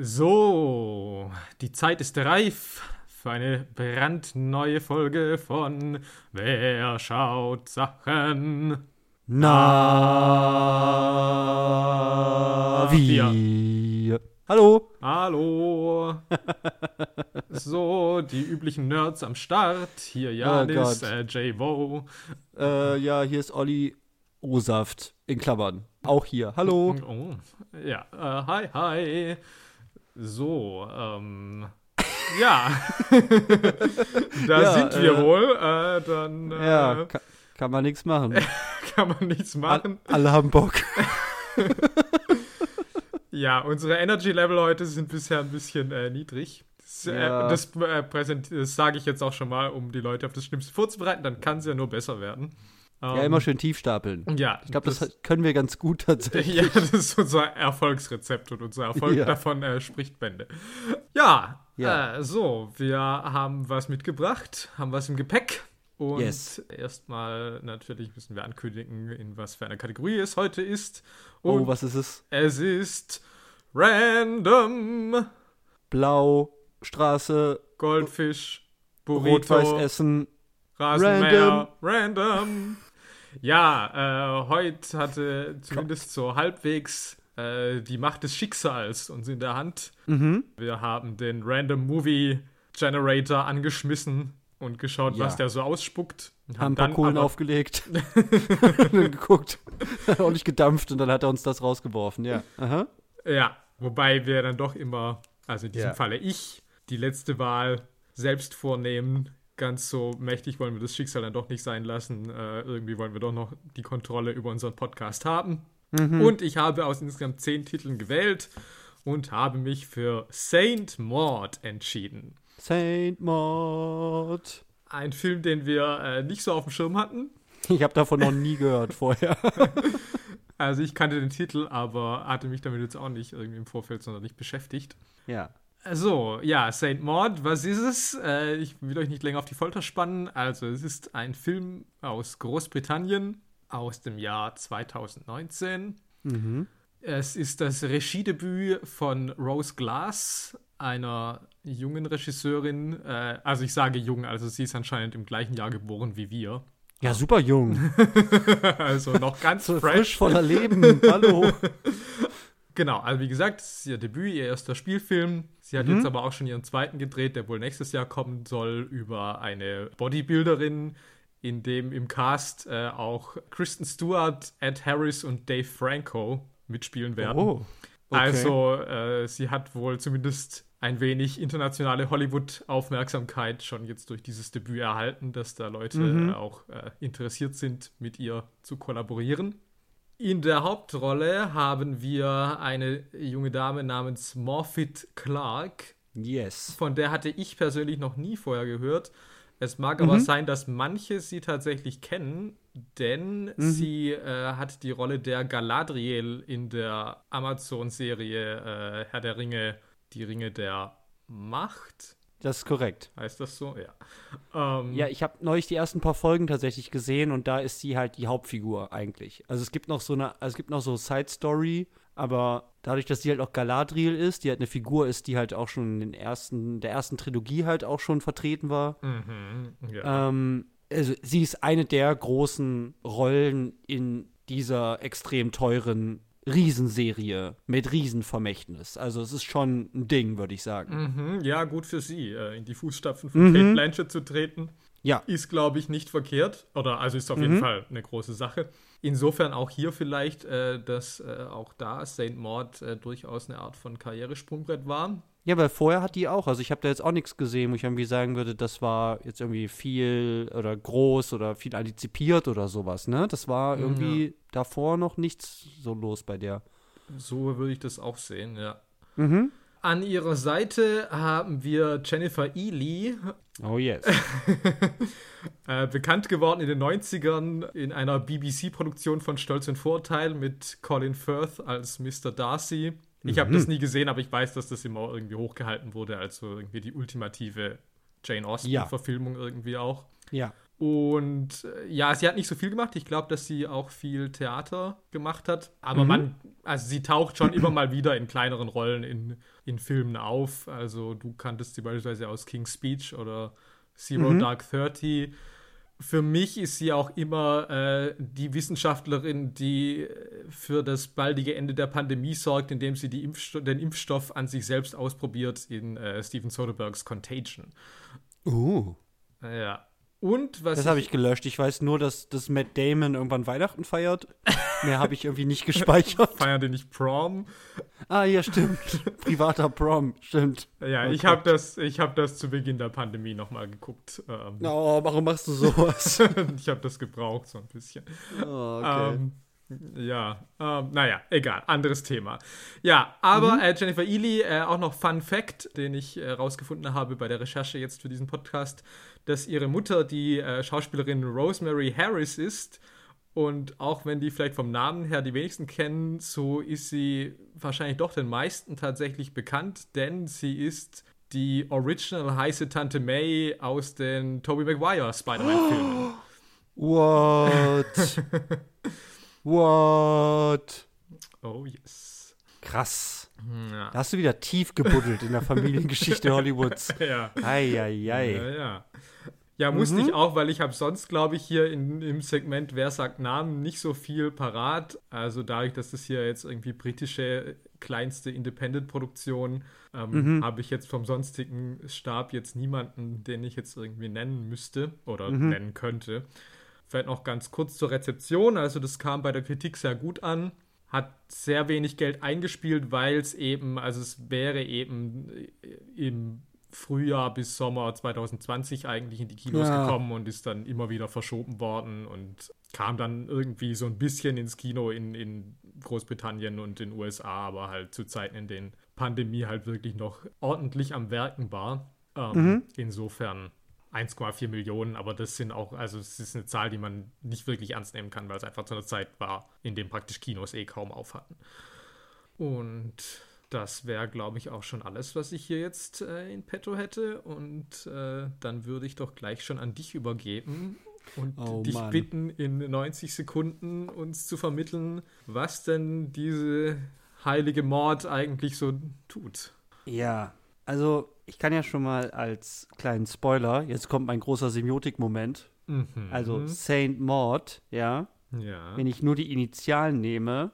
So, die Zeit ist reif für eine brandneue Folge von Wer schaut Sachen? Na, wie? Hallo. Hallo. so, die üblichen Nerds am Start. Hier Janis, Oh äh, J-Wo. Äh, ja, hier ist Olli O-Saft in Klammern. Auch hier. Hallo. Oh, ja, äh, hi, hi. So, ähm, ja. da Ja, sind wir äh, wohl. Äh, dann äh, Ja, ka kann man nichts machen. kann man nichts machen. Alle haben Bock. Ja, unsere Energy Level heute sind bisher ein bisschen äh, niedrig. Das, äh, Ja. das, äh, das sage ich jetzt auch schon mal, um die Leute auf das Schlimmste vorzubereiten. Dann kann es ja nur besser werden. Ja, Ähm, immer schön tief stapeln. Ja, Ich glaube, das, können wir ganz gut tatsächlich. Ja, das ist unser Erfolgsrezept und unser Erfolg Ja. davon äh, spricht Bände. Ja, Ja. Äh, so, wir haben was mitgebracht, haben was im Gepäck. Und Yes. erstmal natürlich müssen wir ankündigen, in was für einer Kategorie es heute ist. Oh, Und was ist es? es ist Random Blau, Straße, Goldfisch, Burrito, Rot-Weiß Essen. Rasenmäher, random. Ja, äh, heute hatte zumindest so halbwegs äh, die Macht des Schicksals uns in der Hand. Mhm. Wir haben den Random Movie Generator angeschmissen und geschaut, Ja. was der so ausspuckt. Und Haben ein paar Kohlen aufgelegt. dann geguckt. Auch nicht gedampft und dann hat er uns das rausgeworfen. Ja. Aha. Ja, wobei wir dann doch immer, also in diesem Ja. Falle ich, die letzte Wahl selbst vornehmen. Ganz so mächtig wollen wir das Schicksal dann doch nicht sein lassen. Äh, irgendwie wollen wir doch noch die Kontrolle über unseren Podcast haben. Mhm. Und ich habe aus insgesamt zehn Titeln gewählt und habe mich für Saint Maud entschieden. Saint Maud. Ein Film, den wir äh, nicht so auf dem Schirm hatten. Ich habe davon noch nie gehört vorher. Also ich kannte den Titel, aber hatte mich damit jetzt auch nicht irgendwie im Vorfeld sondern nicht beschäftigt. ja. So, ja, Saint Maud, was ist es? Äh, ich will euch nicht länger auf die Folter spannen. Also, es ist ein Film aus Großbritannien aus dem Jahr 2019. Mhm. Es ist das Regiedebüt von Rose Glass, einer jungen Regisseurin. Äh, also, ich sage jung, also sie ist anscheinend im gleichen Jahr geboren wie wir. Ja, super jung. also noch ganz So fresh. frisch voller Leben. Hallo. Genau, also wie gesagt, es ist ihr Debüt, ihr erster Spielfilm. Sie hat Mhm. jetzt aber auch schon ihren zweiten gedreht, der wohl nächstes Jahr kommen soll, über eine Bodybuilderin, in dem im Cast äh, auch Kristen Stewart, Ed Harris und Dave Franco mitspielen werden. Oh. Okay. Also äh, sie hat wohl zumindest ein wenig internationale Hollywood-Aufmerksamkeit schon jetzt durch dieses Debüt erhalten, dass da Leute Mhm. auch äh, interessiert sind, mit ihr zu kollaborieren. In der Hauptrolle haben wir eine junge Dame namens Morphet Clark. Yes. Von der hatte ich persönlich noch nie vorher gehört. Es mag aber Mhm. sein, dass manche sie tatsächlich kennen, denn Mhm. sie äh, hat die Rolle der Galadriel in der Amazon-Serie äh, Herr der Ringe, die Ringe der Macht. Das ist korrekt. Heißt das so? Ja. Ähm, Ja, ich habe neulich die ersten paar Folgen tatsächlich gesehen und da ist sie halt die Hauptfigur eigentlich. Also es gibt noch so eine, es gibt noch so Side Story, aber dadurch, dass sie halt auch Galadriel ist, die halt eine Figur ist, die halt auch schon in den ersten, der ersten Trilogie halt auch schon vertreten war. Mhm, ja. Ähm, also sie ist eine der großen Rollen in dieser extrem teuren Riesenserie mit Riesenvermächtnis. Also es ist schon ein Ding, würde ich sagen. Mhm, ja, gut für sie, äh, in die Fußstapfen von Kate Blanchett zu treten. Ja. Ist, glaube ich, nicht verkehrt. Oder also ist auf jeden Fall eine große Sache. Insofern auch hier vielleicht, äh, dass äh, auch da St. Maud äh, durchaus eine Art von Karrieresprungbrett war. Ja, weil vorher hat die auch, also ich habe da jetzt auch nichts gesehen, wo ich irgendwie sagen würde, das war jetzt irgendwie viel oder groß oder viel antizipiert oder sowas, ne? Das war irgendwie davor noch nichts so los bei der. So würde ich das auch sehen, ja. Mhm. An ihrer Seite haben wir Jennifer Ely, Oh yes. äh, bekannt geworden in den 90ern in einer BBC-Produktion von Stolz und Vorteil mit Colin Firth als Mr. Darcy. Ich habe das nie gesehen, aber ich weiß, dass das immer irgendwie hochgehalten wurde, also irgendwie die ultimative Jane Ja. Austen-Verfilmung irgendwie auch. ja. Und äh, ja, sie hat nicht so viel gemacht. Ich glaube, dass sie auch viel Theater gemacht hat. Aber Mhm. man, also sie taucht schon immer mal wieder in kleineren Rollen in, in Filmen auf. Also du kanntest sie beispielsweise aus King's Speech oder Zero Mhm. Dark Thirty. Für mich ist sie auch immer äh, die Wissenschaftlerin, die äh, für das baldige Ende der Pandemie sorgt, indem sie Impfsto den Impfstoff an sich selbst ausprobiert in äh, Steven Soderberghs Contagion. Uh. Ja. Und was Das habe ich gelöscht. Ich weiß nur, dass, dass Matt Damon irgendwann Weihnachten feiert. Mehr habe ich irgendwie nicht gespeichert. feiern den nicht Prom. Ah, ja, stimmt. Privater Prom, stimmt. Ja, Oh ich habe das, ich habe das zu Beginn der Pandemie nochmal geguckt. Ähm, Oh, warum machst du sowas? ich habe das gebraucht so ein bisschen. Oh, okay. Ähm, ja, ähm, naja, egal, anderes Thema. Ja, aber Mhm. äh, Jennifer Ely, äh, auch noch Fun Fact, den ich äh, rausgefunden habe bei der Recherche jetzt für diesen Podcast, dass ihre Mutter die äh, Schauspielerin Rosemary Harris ist. Und auch wenn die vielleicht vom Namen her die wenigsten kennen, so ist sie wahrscheinlich doch den meisten tatsächlich bekannt, denn sie ist die Original heiße Tante May aus den Tobey Maguire Spider-Man-Filmen. What? What? Oh yes. Krass. Ja. Da hast du wieder tief gebuddelt in der Familiengeschichte Hollywoods. ja. Eieiei. Ja, ja. Ja, musste ich auch, weil ich habe sonst, glaube ich, hier in, im Segment Wer sagt Namen nicht so viel parat. Also dadurch, dass das hier jetzt irgendwie britische kleinste Independent-Produktion, ähm, habe ich jetzt vom sonstigen Stab jetzt niemanden, den ich jetzt irgendwie nennen müsste oder nennen könnte. Vielleicht noch ganz kurz zur Rezeption. Also das kam bei der Kritik sehr gut an. Hat sehr wenig Geld eingespielt, weil es eben, also es wäre eben im Frühjahr bis Sommer 2020 eigentlich in die Kinos Ja. gekommen und ist dann immer wieder verschoben worden und kam dann irgendwie so ein bisschen ins Kino in, in Großbritannien und in den USA, aber halt zu Zeiten, in denen Pandemie halt wirklich noch ordentlich am Werken war. Ähm, Insofern 1,4 Millionen, aber das sind auch, also es ist eine Zahl, die man nicht wirklich ernst nehmen kann, weil es einfach zu einer Zeit war, in dem praktisch Kinos eh kaum auf hatten. Und das wäre, glaube ich, auch schon alles, was ich hier jetzt äh, in petto hätte. Und äh, dann würde ich doch gleich schon an dich übergeben und Oh, dich Mann. bitten, in 90 Sekunden uns zu vermitteln, was denn diese heilige Mord eigentlich so tut. Ja, also ich kann ja schon mal als kleinen Spoiler, jetzt kommt mein großer Semiotik-Moment. Mhm. Also Saint Maud, ja. ja. Wenn ich nur die Initialen nehme,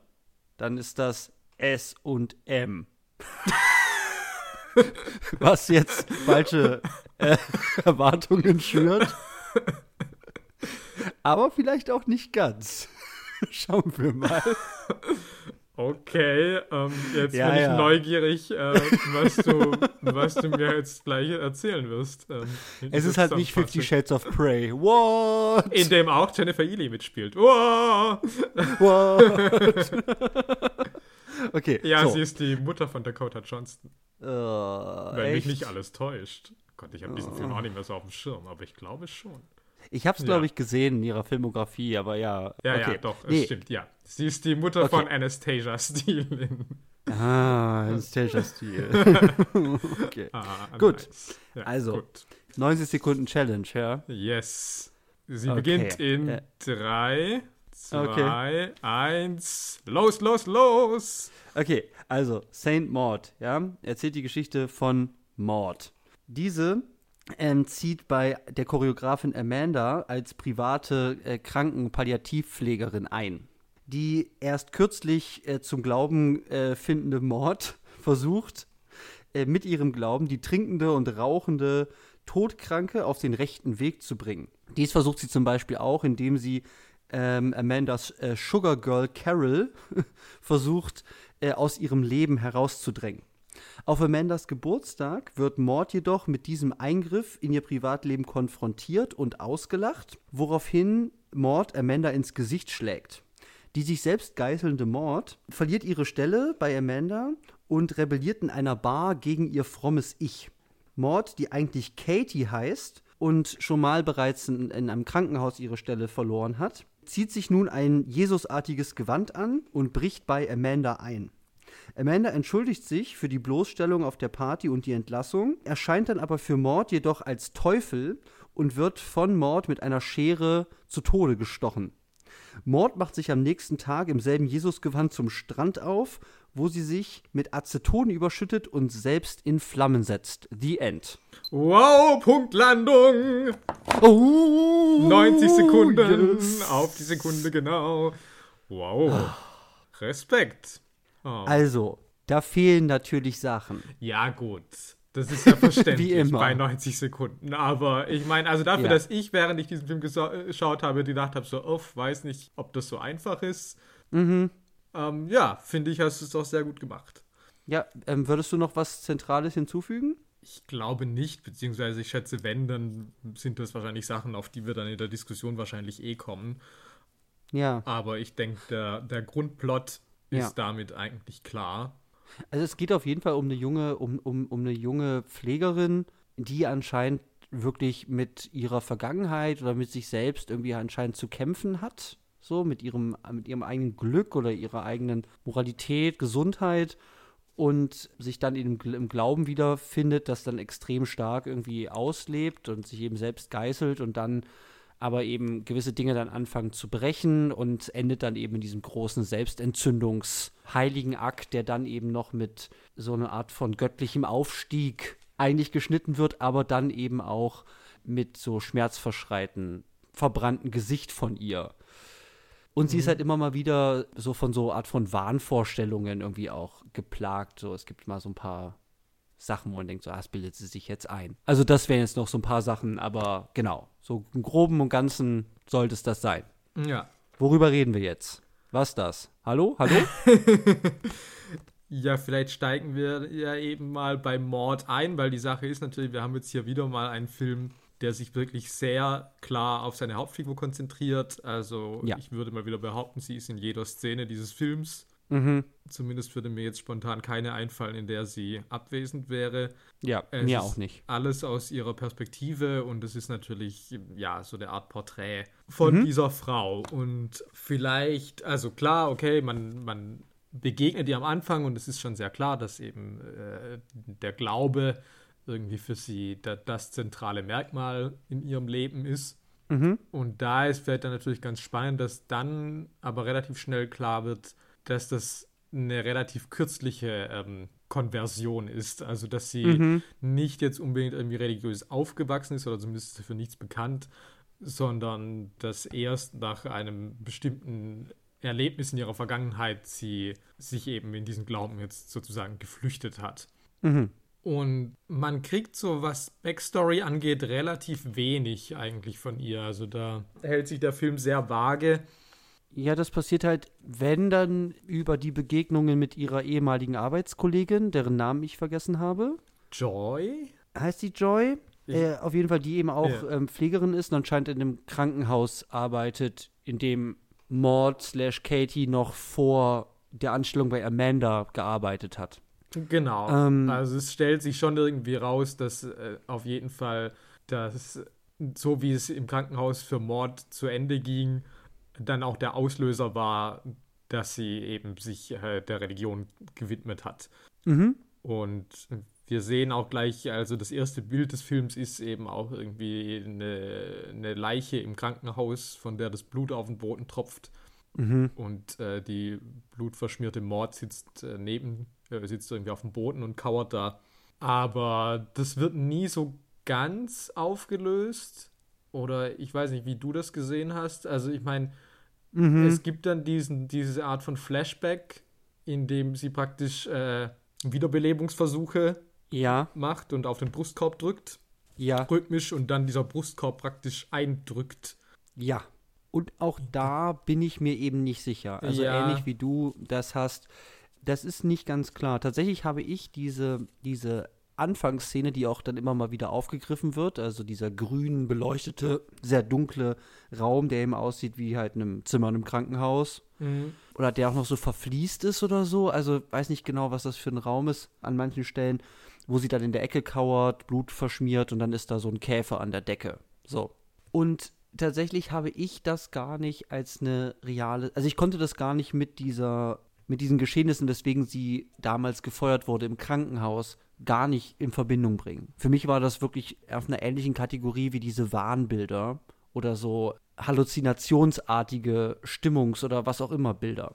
dann ist das S und M. Was jetzt falsche äh, Erwartungen schürt. Aber vielleicht auch nicht ganz. Schauen wir mal. Okay, ähm, jetzt Ja, bin ich ja. neugierig, äh, was, du, was du mir jetzt gleich erzählen wirst. Ähm, Es ist halt nicht Fifty. Shades of Prey. What? In dem auch Jennifer Ely mitspielt. What? okay. Ja, so. sie ist die Mutter von Dakota Johnston. Äh, Wenn mich echt? nicht alles täuscht. Gott, ich habe diesen Film auch nicht mehr so auf dem Schirm, aber ich glaube schon. Ich habe es, Ja. glaube ich, gesehen in ihrer Filmografie, aber ja. Ja, okay. ja, doch, es Nee. stimmt, ja. Sie ist die Mutter Okay. von Anastasia Steele Ah, Anastasia-Stil. okay. ah, Gut. nice. Ja, Also. Gut. 90 Sekunden Challenge, ja. Yes. Sie Okay. beginnt in Äh. drei, zwei, Okay. eins. Los, los, los! Okay, also Saint Maud, ja, erzählt die Geschichte von Maud. Diese ähm, zieht bei der Choreografin Amanda als private äh, Krankenpalliativpflegerin ein. Die erst kürzlich äh, zum Glauben äh, findende Maud versucht, äh, mit ihrem Glauben die trinkende und rauchende Todkranke auf den rechten Weg zu bringen. Dies versucht sie zum Beispiel auch, indem sie ähm, Amandas äh, Sugar Girl Carol versucht, äh, aus ihrem Leben herauszudrängen. Auf Amandas Geburtstag wird Maud jedoch mit diesem Eingriff in ihr Privatleben konfrontiert und ausgelacht, woraufhin Maud Amanda ins Gesicht schlägt. Die sich selbst geißelnde Maud verliert ihre Stelle bei Amanda und rebelliert in einer Bar gegen ihr frommes Ich. Maud, die eigentlich Katie heißt und schon mal bereits in, in einem Krankenhaus ihre Stelle verloren hat, zieht sich nun ein Jesusartiges Gewand an und bricht bei Amanda ein. Amanda entschuldigt sich für die Bloßstellung auf der Party und die Entlassung, erscheint dann aber für Mord jedoch als Teufel und wird von Mord mit einer Schere zu Tode gestochen. Mord macht sich am nächsten Tag im selben Jesusgewand zum Strand auf, wo sie sich mit Aceton überschüttet und selbst in Flammen setzt. The End. Wow, Punktlandung! Oh, 90 Sekunden yes. auf die Sekunde genau. Wow. Respekt. Oh. Also, da fehlen natürlich Sachen. Ja, gut. Das ist ja verständlich Wie immer. bei 90 Sekunden. Aber ich meine, also dafür, Ja. dass ich, während ich diesen Film äh, geschaut habe, gedacht habe, so, oh, weiß nicht, ob das so einfach ist. Mhm. Ähm, ja, finde ich, hast du es doch sehr gut gemacht. Ja, ähm, würdest du noch was Zentrales hinzufügen? Ich glaube nicht, beziehungsweise ich schätze, wenn, dann sind das wahrscheinlich Sachen, auf die wir dann in der Diskussion wahrscheinlich eh kommen. Ja. Aber ich denke, der, der Grundplot ist Ja. damit eigentlich klar. Also es geht auf jeden Fall um eine junge, um, um, um eine junge Pflegerin, die anscheinend wirklich mit ihrer Vergangenheit oder mit sich selbst irgendwie anscheinend zu kämpfen hat. So, mit ihrem, mit ihrem eigenen Glück oder ihrer eigenen Moralität, Gesundheit und sich dann im, im Glauben wiederfindet, das dann extrem stark irgendwie auslebt und sich eben selbst geißelt und dann aber eben gewisse Dinge dann anfangen zu brechen und endet dann eben in diesem großen Selbstentzündungsheiligen Akt, der dann eben noch mit so einer Art von göttlichem Aufstieg eigentlich geschnitten wird, aber dann eben auch mit so schmerzverschreiten, verbrannten Gesicht von ihr. Und sie ist halt immer mal wieder so von so Art von Wahnvorstellungen irgendwie auch geplagt. So, es gibt mal so ein paar Sachen, wo man denkt, so, ah, das bildet sie sich jetzt ein. Also das wären jetzt noch so ein paar Sachen, aber genau, so im Groben und Ganzen sollte es das sein. Ja. Worüber reden wir jetzt? Was das? Hallo? Hallo? Ja, vielleicht steigen wir ja eben mal beim Mord ein, weil die Sache ist natürlich, wir haben jetzt hier wieder mal einen Film, der sich wirklich sehr klar auf seine Hauptfigur konzentriert. Also Ja. ich würde mal wieder behaupten, sie ist in jeder Szene dieses Films. Mhm. Zumindest würde mir jetzt spontan keine einfallen, in der sie abwesend wäre. Ja, Es mir auch nicht. Alles aus ihrer Perspektive und es ist natürlich, ja, so eine Art Porträt von dieser Frau. Und vielleicht, also klar, okay, man, man begegnet ihr am Anfang und es ist schon sehr klar, dass eben äh, der Glaube irgendwie für sie da, das zentrale Merkmal in ihrem Leben ist. Mhm. Und da ist vielleicht dann natürlich ganz spannend, dass dann aber relativ schnell klar wird, dass das eine relativ kürzliche ähm, Konversion ist. Also, dass sie Mhm. nicht jetzt unbedingt irgendwie religiös aufgewachsen ist oder zumindest dafür nichts bekannt, sondern dass erst nach einem bestimmten Erlebnis in ihrer Vergangenheit sie sich eben in diesen Glauben jetzt sozusagen geflüchtet hat. Mhm. Und man kriegt so, was Backstory angeht, relativ wenig eigentlich von ihr. Also da hält sich der Film sehr vage. Ja, das passiert halt, wenn dann über die Begegnungen mit ihrer ehemaligen Arbeitskollegin, deren Namen ich vergessen habe. Joy? Heißt die Joy? Äh, auf jeden Fall, die eben auch Ja. ähm, Pflegerin ist und anscheinend in einem Krankenhaus arbeitet, in dem Maud slash Katie noch vor der Anstellung bei Amanda gearbeitet hat. Genau. Ähm, also es stellt sich schon irgendwie raus, dass äh, auf jeden Fall, dass so wie es im Krankenhaus für Mord zu Ende ging, dann auch der Auslöser war, dass sie eben sich äh, der Religion gewidmet hat. Mhm. Und wir sehen auch gleich, also das erste Bild des Films ist eben auch irgendwie eine, eine Leiche im Krankenhaus, von der das Blut auf den Boden tropft. Mhm. Und äh, die blutverschmierte Mord sitzt äh, neben, äh, sitzt irgendwie auf dem Boden und kauert da. Aber das wird nie so ganz aufgelöst. Oder ich weiß nicht, wie du das gesehen hast. Also ich meine, Mhm. es gibt dann diesen, diese Art von Flashback, in dem sie praktisch äh, Wiederbelebungsversuche Ja, macht und auf den Brustkorb drückt, ja, rhythmisch und dann dieser Brustkorb praktisch eindrückt. ja. Und auch da bin ich mir eben nicht sicher. Also Ja. ähnlich wie du das hast. Das ist nicht ganz klar. Tatsächlich habe ich diese, diese Anfangsszene, die auch dann immer mal wieder aufgegriffen wird, also dieser grün beleuchtete, sehr dunkle Raum, der eben aussieht wie halt in einem Zimmer in einem Krankenhaus. Oder der auch noch so verfließt ist oder so. Also weiß nicht genau, was das für ein Raum ist an manchen Stellen, wo sie dann in der Ecke kauert, Blut verschmiert und dann ist da so ein Käfer an der Decke. So. Und tatsächlich habe ich das gar nicht als eine reale, also ich konnte das gar nicht mit dieser, mit diesen Geschehnissen, weswegen sie damals gefeuert wurde im Krankenhaus, gar nicht in Verbindung bringen. Für mich war das wirklich auf einer ähnlichen Kategorie wie diese Wahnbilder oder so halluzinationsartige Stimmungs- oder was auch immer Bilder.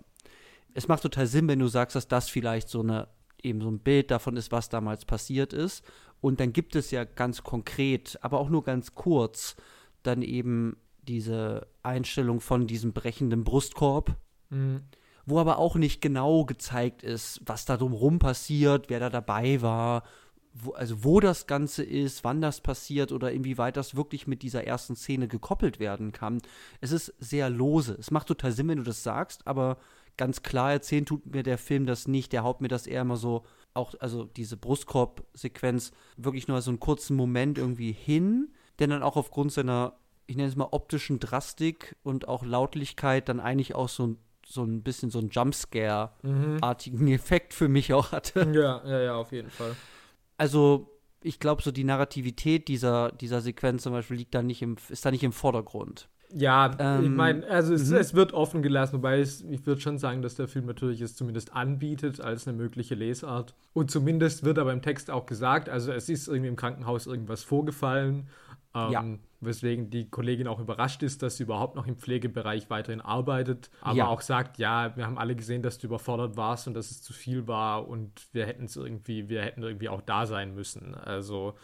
Es macht total Sinn, wenn du sagst, dass das vielleicht so eine eben so ein Bild davon ist, was damals passiert ist. Und dann gibt es ja ganz konkret, aber auch nur ganz kurz, dann eben diese Einstellung von diesem brechenden Brustkorb, mhm. Wo aber auch nicht genau gezeigt ist, was da drumherum passiert, wer da dabei war, wo, also wo das Ganze ist, wann das passiert oder inwieweit das wirklich mit dieser ersten Szene gekoppelt werden kann. Es ist sehr lose. Es macht total Sinn, wenn du das sagst, aber ganz klar erzählen tut mir der Film das nicht. Der haut mir das eher immer so, auch, also diese Brustkorb-Sequenz, wirklich nur so einen kurzen Moment irgendwie hin, der dann auch aufgrund seiner, ich nenne es mal, optischen Drastik und auch Lautlichkeit dann eigentlich auch so ein so ein bisschen so einen Jumpscare-artigen mhm. Effekt für mich auch hatte. Ja, ja, ja, auf jeden Fall also ich glaube, so die Narrativität dieser, dieser Sequenz zum Beispiel liegt da nicht im, ist da nicht im Vordergrund. Ja, ähm, ich meine, also es, mhm. es, wird offen gelassen, wobei es, ich würde schon sagen, dass der Film natürlich es zumindest anbietet als eine mögliche Lesart. Und zumindest wird aber im Text auch gesagt, also es ist irgendwie im Krankenhaus irgendwas vorgefallen ähm, ja. Weswegen die Kollegin auch überrascht ist, dass sie überhaupt noch im Pflegebereich weiterhin arbeitet, aber ja. auch sagt, ja, wir haben alle gesehen, dass du überfordert warst und dass es zu viel war und wir hätten es irgendwie, wir hätten irgendwie auch da sein müssen. Also,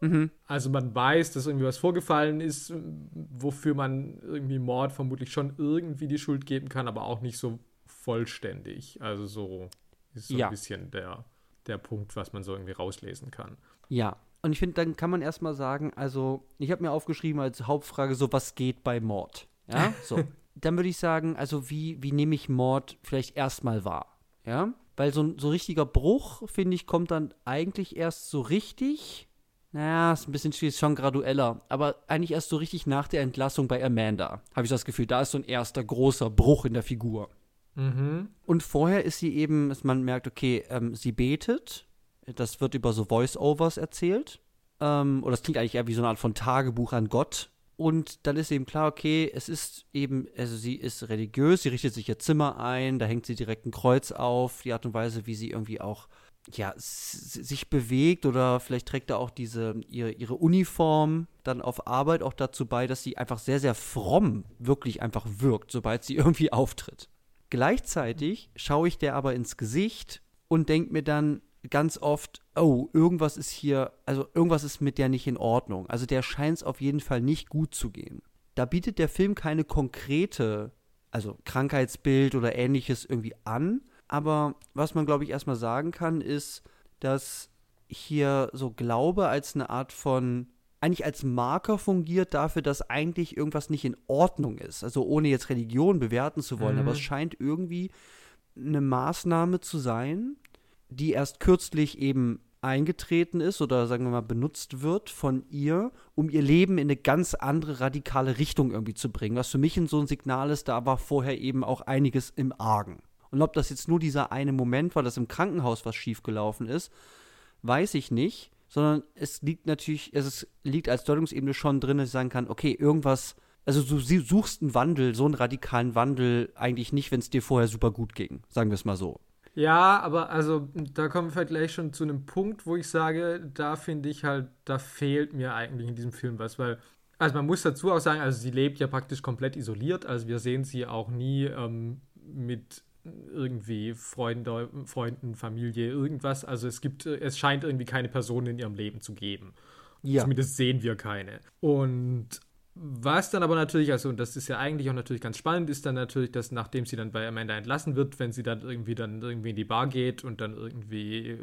mhm. also man weiß, dass irgendwie was vorgefallen ist, wofür man irgendwie Mord vermutlich schon irgendwie die Schuld geben kann, aber auch nicht so vollständig. Also so ist so ja. ein bisschen der, der Punkt, was man so irgendwie rauslesen kann. Ja, und ich finde, dann kann man erstmal sagen, also, ich habe mir aufgeschrieben als Hauptfrage so, was geht bei Mord? Ja, so. dann würde ich sagen, also, wie, wie nehme ich Mord vielleicht erstmal wahr? Ja, weil so ein so richtiger Bruch, finde ich, kommt dann eigentlich erst so richtig. Naja, ist ein bisschen schwierig, schon gradueller. Aber eigentlich erst so richtig nach der Entlassung bei Amanda. Habe ich das Gefühl, da ist so ein erster großer Bruch in der Figur. Mhm. Und vorher ist sie eben, dass man merkt, okay, ähm, sie betet das wird über so Voice-Overs erzählt. Ähm, oder das klingt eigentlich eher wie so eine Art von Tagebuch an Gott. Und dann ist eben klar, okay, es ist eben, also sie ist religiös, sie richtet sich ihr Zimmer ein, da hängt sie direkt ein Kreuz auf, die Art und Weise, wie sie irgendwie auch, ja, sich bewegt oder vielleicht trägt da auch diese, ihre, ihre Uniform dann auf Arbeit auch dazu bei, dass sie einfach sehr, sehr fromm wirklich einfach wirkt, sobald sie irgendwie auftritt. Gleichzeitig schaue ich der aber ins Gesicht und denke mir dann, ganz oft, oh, irgendwas ist hier, also irgendwas ist mit der nicht in Ordnung. Also der scheint es auf jeden Fall nicht gut zu gehen. Da bietet der Film keine konkrete, also Krankheitsbild oder ähnliches irgendwie an. Aber was man, glaube ich, erstmal sagen kann, ist, dass hier so Glaube als eine Art von, eigentlich als Marker fungiert dafür, dass eigentlich irgendwas nicht in Ordnung ist. Also ohne jetzt Religion bewerten zu wollen, mhm. aber es scheint irgendwie eine Maßnahme zu sein, die erst kürzlich eben eingetreten ist oder sagen wir mal benutzt wird von ihr, um ihr Leben in eine ganz andere radikale Richtung irgendwie zu bringen. Was für mich in so ein Signal ist, da war vorher eben auch einiges im Argen. Und ob das jetzt nur dieser eine Moment war, dass im Krankenhaus was schiefgelaufen ist, weiß ich nicht, sondern es liegt natürlich, es liegt als Deutungsebene schon drin, dass ich sagen kann, okay, irgendwas, also du suchst einen Wandel, so einen radikalen Wandel eigentlich nicht, wenn es dir vorher super gut ging, sagen wir es mal so. Ja, aber also da kommen wir gleich schon zu einem Punkt, wo ich sage, da finde ich halt, da fehlt mir eigentlich in diesem Film was, weil, also man muss dazu auch sagen, also sie lebt ja praktisch komplett isoliert, also wir sehen sie auch nie ähm, mit irgendwie Freunde, Freunden, Familie, irgendwas. Also es gibt, es scheint irgendwie keine Person in ihrem Leben zu geben. Ja. Zumindest sehen wir keine. Und was dann aber natürlich, also und das ist ja eigentlich auch natürlich ganz spannend, ist dann natürlich, dass nachdem sie dann bei Amanda entlassen wird, wenn sie dann irgendwie dann irgendwie in die Bar geht und dann irgendwie äh,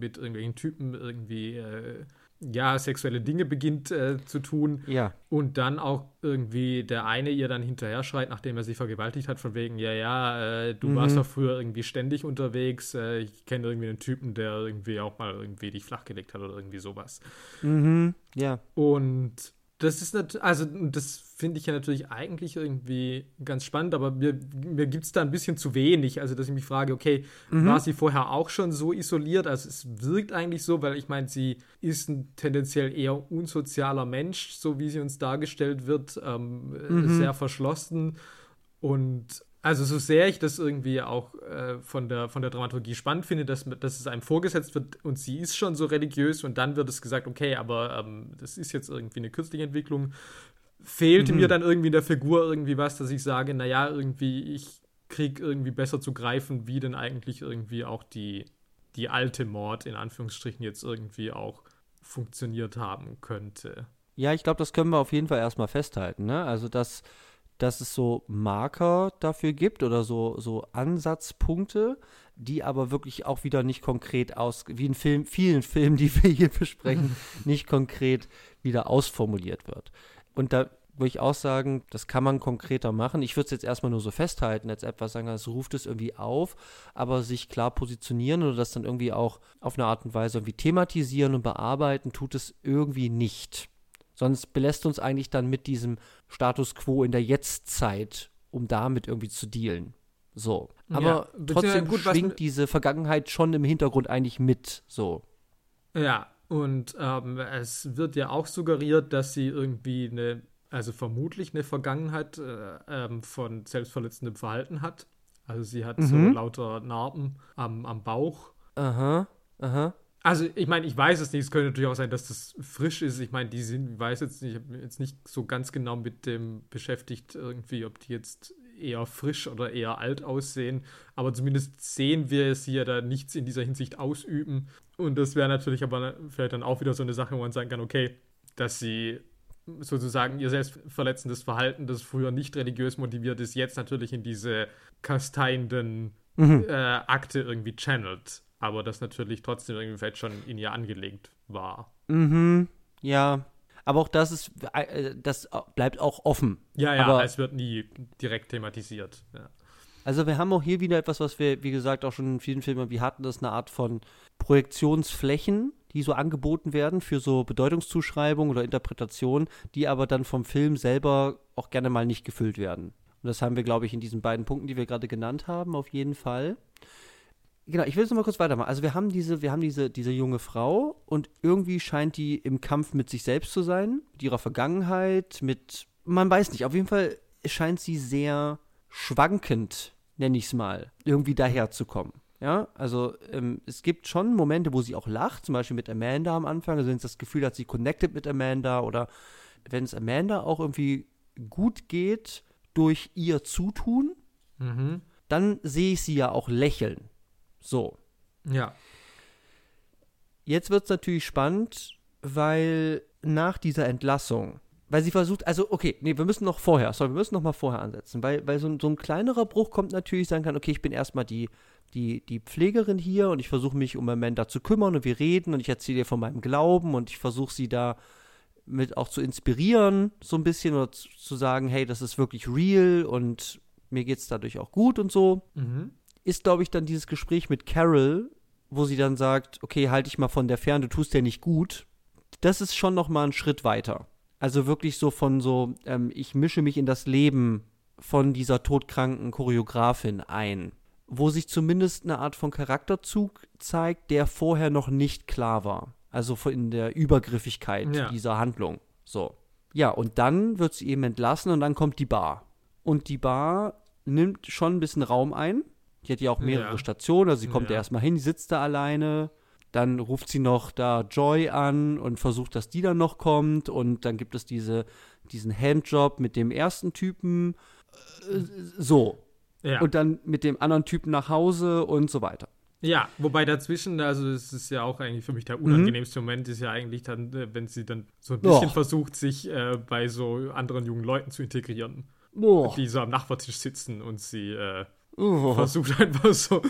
mit irgendwelchen Typen irgendwie äh, ja sexuelle Dinge beginnt äh, zu tun ja. und dann auch irgendwie der eine ihr dann hinterher schreit, nachdem er sie vergewaltigt hat, von wegen ja ja, äh, du mhm. warst doch früher irgendwie ständig unterwegs, äh, ich kenne irgendwie einen Typen, der irgendwie auch mal irgendwie dich flachgelegt hat oder irgendwie sowas. Mhm. Ja. Und das ist natürlich, also das finde ich ja natürlich eigentlich irgendwie ganz spannend, aber mir, mir gibt es da ein bisschen zu wenig. Also, dass ich mich frage, okay, mhm. war sie vorher auch schon so isoliert? Also, es wirkt eigentlich so, weil ich meine, sie ist ein tendenziell eher unsozialer Mensch, so wie sie uns dargestellt wird, ähm, mhm. sehr verschlossen. Und Also so sehr ich das irgendwie auch äh, von, der, von der Dramaturgie spannend finde, dass, dass es einem vorgesetzt wird und sie ist schon so religiös und dann wird es gesagt, okay, aber ähm, das ist jetzt irgendwie eine künstliche Entwicklung, fehlte mhm. mir dann irgendwie in der Figur irgendwie was, dass ich sage, naja, irgendwie, ich krieg irgendwie besser zu greifen, wie denn eigentlich irgendwie auch die, die alte Mord in Anführungsstrichen jetzt irgendwie auch funktioniert haben könnte. Ja, ich glaube, das können wir auf jeden Fall erstmal festhalten. Ne? Also, dass, dass es so Marker dafür gibt oder so, so Ansatzpunkte, die aber wirklich auch wieder nicht konkret aus, wie in Film, vielen Filmen, die wir hier besprechen, nicht konkret wieder ausformuliert wird. Und da würde ich auch sagen, das kann man konkreter machen. Ich würde es jetzt erstmal nur so festhalten, als etwas sagen, es ruft es irgendwie auf, aber sich klar positionieren oder das dann irgendwie auch auf eine Art und Weise irgendwie thematisieren und bearbeiten, tut es irgendwie nicht. Sonst belässt uns eigentlich dann mit diesem Status quo in der Jetztzeit, um damit irgendwie zu dealen. So. Aber ja, trotzdem gut, schwingt diese Vergangenheit schon im Hintergrund eigentlich mit. So. Ja, und ähm, es wird ja auch suggeriert, dass sie irgendwie eine also vermutlich eine Vergangenheit äh, ähm, von selbstverletzendem Verhalten hat. Also sie hat mhm. so lauter Narben am, am Bauch. Aha, aha. Also ich meine, ich weiß es nicht. Es könnte natürlich auch sein, dass das frisch ist. Ich meine, die sind, ich weiß jetzt nicht, ich habe jetzt nicht so ganz genau mit dem beschäftigt irgendwie, ob die jetzt eher frisch oder eher alt aussehen. Aber zumindest sehen wir sie ja da nichts in dieser Hinsicht ausüben. Und das wäre natürlich aber vielleicht dann auch wieder so eine Sache, wo man sagen kann, okay, dass sie sozusagen ihr selbstverletzendes Verhalten, das früher nicht religiös motiviert ist, jetzt natürlich in diese kasteienden mhm. äh, Akte irgendwie channelt. Aber das natürlich trotzdem irgendwie vielleicht schon in ihr angelegt war. Mhm, ja. Aber auch das ist, äh, das bleibt auch offen. Ja, ja, Aber es wird nie direkt thematisiert. Ja. Also wir haben auch hier wieder etwas, was wir, wie gesagt, auch schon in vielen Filmen wie hatten, das ist eine Art von Projektionsflächen, die so angeboten werden für so Bedeutungszuschreibung oder Interpretation, die aber dann vom Film selber auch gerne mal nicht gefüllt werden. Und das haben wir, glaube ich, in diesen beiden Punkten, die wir gerade genannt haben, auf jeden Fall. Genau, ich will jetzt noch mal kurz weitermachen. Also wir haben diese, wir haben diese, diese junge Frau und irgendwie scheint die im Kampf mit sich selbst zu sein, mit ihrer Vergangenheit, mit, man weiß nicht, auf jeden Fall scheint sie sehr schwankend, nenne ich es mal, irgendwie daherzukommen. Ja, also ähm, es gibt schon Momente, wo sie auch lacht, zum Beispiel mit Amanda am Anfang, also wenn es das Gefühl hat, sie connected mit Amanda oder wenn es Amanda auch irgendwie gut geht durch ihr Zutun, mhm. dann sehe ich sie ja auch lächeln. So. Ja. Jetzt wird es natürlich spannend, weil nach dieser Entlassung weil sie versucht, also okay, nee, wir müssen noch vorher, sorry, wir müssen noch mal vorher ansetzen, weil, weil so, ein, so ein kleinerer Bruch kommt natürlich, sagen kann, okay, ich bin erstmal die, die, die Pflegerin hier und ich versuche mich um Amanda zu kümmern und wir reden und ich erzähle ihr von meinem Glauben und ich versuche sie da mit auch zu inspirieren, so ein bisschen oder zu, zu sagen, hey, das ist wirklich real und mir geht es dadurch auch gut und so. Mhm. Ist, glaube ich, dann dieses Gespräch mit Carol, wo sie dann sagt, okay, halte ich mal von der fern, du tust ja nicht gut. Das ist schon noch mal ein Schritt weiter. Also wirklich so von so, ähm, ich mische mich in das Leben von dieser todkranken Choreografin ein. Wo sich zumindest eine Art von Charakterzug zeigt, der vorher noch nicht klar war. Also in der Übergriffigkeit ja. dieser Handlung. So. Ja, und dann wird sie eben entlassen und dann kommt die Bar. Und die Bar nimmt schon ein bisschen Raum ein. Die hat ja auch mehrere ja. Stationen, also sie kommt ja. erstmal hin, sitzt da alleine, dann ruft sie noch da Joy an und versucht, dass die dann noch kommt. Und dann gibt es diese, diesen Handjob mit dem ersten Typen. Äh, so. Ja. Und dann mit dem anderen Typen nach Hause und so weiter. Ja, wobei dazwischen, also es ist ja auch eigentlich für mich der mhm. unangenehmste mhm. Moment, ist ja eigentlich dann, äh, wenn sie dann so ein bisschen oh. versucht, sich äh, bei so anderen jungen Leuten zu integrieren. Oh. Die so am Nachbartisch sitzen und sie äh, Oh. Versucht einfach so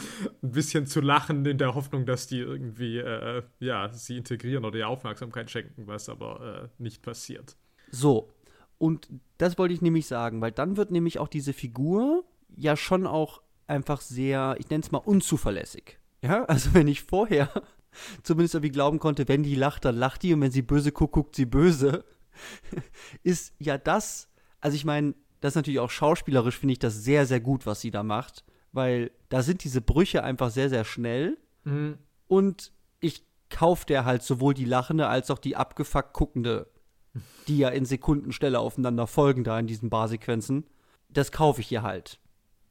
ein bisschen zu lachen in der Hoffnung, dass die irgendwie, äh, ja, sie integrieren oder ihr Aufmerksamkeit schenken, was aber äh, nicht passiert. So. Und das wollte ich nämlich sagen, weil dann wird nämlich auch diese Figur ja schon auch einfach sehr, ich nenne es mal unzuverlässig. Ja, also wenn ich vorher zumindest irgendwie glauben konnte, wenn die lacht, dann lacht die und wenn sie böse guckt, guckt sie böse, ist ja das, also ich meine, das ist natürlich auch schauspielerisch, finde ich das sehr, sehr gut, was sie da macht, weil da sind diese Brüche einfach sehr, sehr schnell. Mhm. Und ich kaufe der halt sowohl die lachende als auch die abgefuckt guckende, die ja in Sekundenstelle aufeinander folgen da in diesen Barsequenzen. Das kaufe ich ihr halt.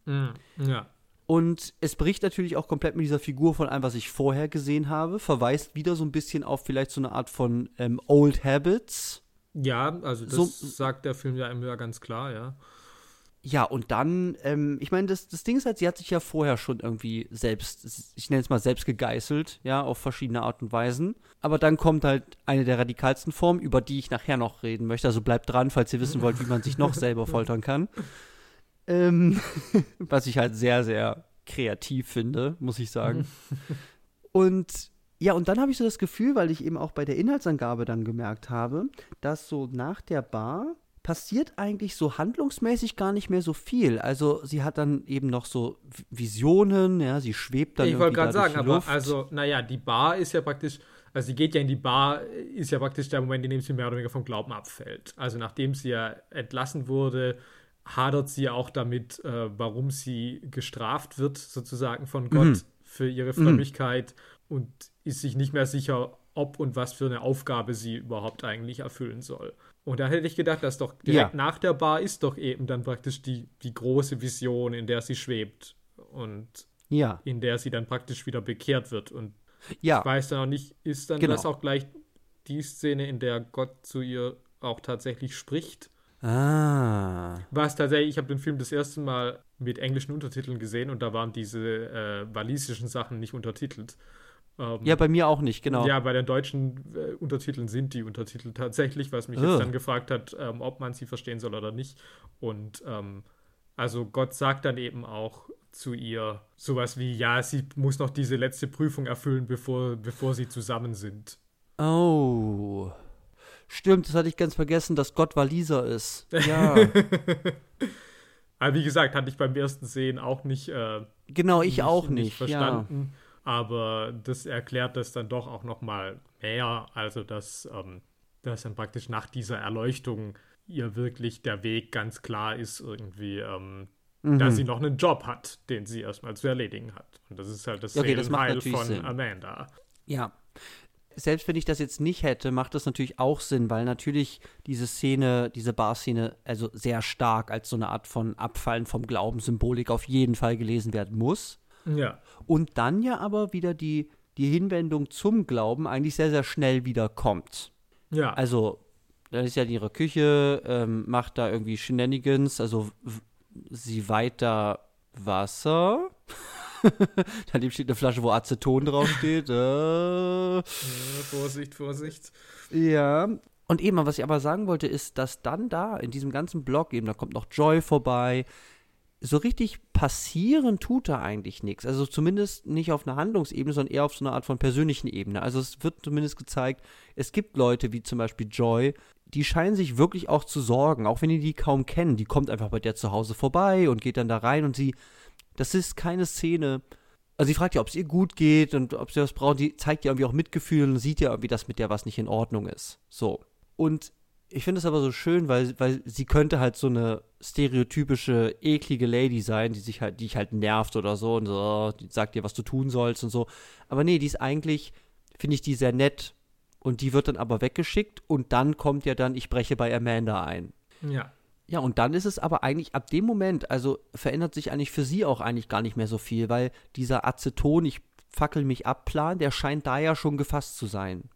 Mhm. Ja. Und es bricht natürlich auch komplett mit dieser Figur von allem, was ich vorher gesehen habe. Verweist wieder so ein bisschen auf vielleicht so eine Art von ähm, Old Habits. Ja, also das So- sagt der Film ja immer ganz klar, ja. Ja, und dann, ähm, ich meine, das, das Ding ist halt, sie hat sich ja vorher schon irgendwie selbst, ich nenne es mal selbst gegeißelt, ja, auf verschiedene Art und Weisen. Aber dann kommt halt eine der radikalsten Formen, über die ich nachher noch reden möchte. Also bleibt dran, falls ihr wissen wollt, wie man sich noch selber foltern kann. Ähm, was ich halt sehr, sehr kreativ finde, muss ich sagen. Und ja, und dann habe ich so das Gefühl, weil ich eben auch bei der Inhaltsangabe dann gemerkt habe, dass so nach der Bar passiert eigentlich so handlungsmäßig gar nicht mehr so viel. Also sie hat dann eben noch so Visionen, ja, sie schwebt dann ich wollte irgendwie gerade da durch sagen, die aber also, naja, die Bar ist ja praktisch, also sie geht ja in die Bar, ist ja praktisch der Moment, in dem sie mehr oder weniger vom Glauben abfällt. Also nachdem sie ja entlassen wurde, hadert sie ja auch damit, äh, warum sie gestraft wird, sozusagen von Gott Mhm. für ihre Frömmigkeit und ist sich nicht mehr sicher, ob und was für eine Aufgabe sie überhaupt eigentlich erfüllen soll. Und da hätte ich gedacht, dass doch direkt Ja. nach der Bar ist doch eben dann praktisch die, die große Vision, in der sie schwebt und ja, in der sie dann praktisch wieder bekehrt wird. Und ja, ich weiß dann auch nicht, ist dann Genau. das auch gleich die Szene, in der Gott zu ihr auch tatsächlich spricht? ah, Was tatsächlich, ich habe den Film das erste Mal mit englischen Untertiteln gesehen und da waren diese äh, walisischen Sachen nicht untertitelt. Ähm, ja, bei mir auch nicht, genau. Ja, bei den deutschen äh, Untertiteln sind die Untertitel tatsächlich, was mich Ugh. jetzt dann gefragt hat, ähm, ob man sie verstehen soll oder nicht. Und ähm, also Gott sagt dann eben auch zu ihr sowas wie, ja, sie muss noch diese letzte Prüfung erfüllen, bevor, bevor sie zusammen sind. Oh. Stimmt, das hatte ich ganz vergessen, dass Gott Waliser ist. Ja, Aber wie gesagt, hatte ich beim ersten Sehen auch nicht, äh, genau, ich auch nicht. ja. verstanden. Aber das erklärt das dann doch auch noch mal mehr. Also, dass, ähm, dass dann praktisch nach dieser Erleuchtung ihr wirklich der Weg ganz klar ist, irgendwie, ähm, Mhm. dass sie noch einen Job hat, den sie erstmal zu erledigen hat. Und das ist halt das Okay, das natürlich von Sinn. Amanda. Ja. Selbst wenn ich das jetzt nicht hätte, macht das natürlich auch Sinn, weil natürlich diese Szene, diese Bar-Szene, also sehr stark als so eine Art von Abfallen vom Glaubenssymbolik auf jeden Fall gelesen werden muss. Ja. Und dann ja aber wieder die, die Hinwendung zum Glauben eigentlich sehr, sehr schnell wieder kommt. Ja. Also, dann ist ja in ihrer Küche, ähm, macht da irgendwie Shenanigans, also sie weiht da Wasser. Daneben steht eine Flasche, wo Aceton draufsteht. Äh, Ja, Vorsicht, Vorsicht. ja. Und eben, was ich aber sagen wollte, ist, dass dann da in diesem ganzen Blog eben, da kommt noch Joy vorbei, so richtig passieren tut da eigentlich nichts. Also zumindest nicht auf einer Handlungsebene, sondern eher auf so einer Art von persönlichen Ebene. Also es wird zumindest gezeigt, es gibt Leute wie zum Beispiel Joy, die scheinen sich wirklich auch zu sorgen, auch wenn die die kaum kennen. Die kommt einfach bei der zu Hause vorbei und geht dann da rein und sie, das ist keine Szene. Also sie fragt ja, ob es ihr gut geht und ob sie was braucht. Die zeigt ja irgendwie auch Mitgefühl und sieht ja irgendwie, dass mit der was nicht in Ordnung ist. So. Und ich finde es aber so schön, weil, weil sie könnte halt so eine stereotypische, eklige Lady sein, die sich halt, die dich halt nervt oder so und so, die sagt dir, was du tun sollst und so. Aber nee, die ist eigentlich, finde ich die sehr nett. Und die wird dann aber weggeschickt und dann kommt ja dann, ich breche bei Amanda ein. Ja. Ja, und dann ist es aber eigentlich ab dem Moment, also verändert sich eigentlich für sie auch eigentlich gar nicht mehr so viel, weil dieser Aceton, ich fackel mich ab, Plan, der scheint da ja schon gefasst zu sein.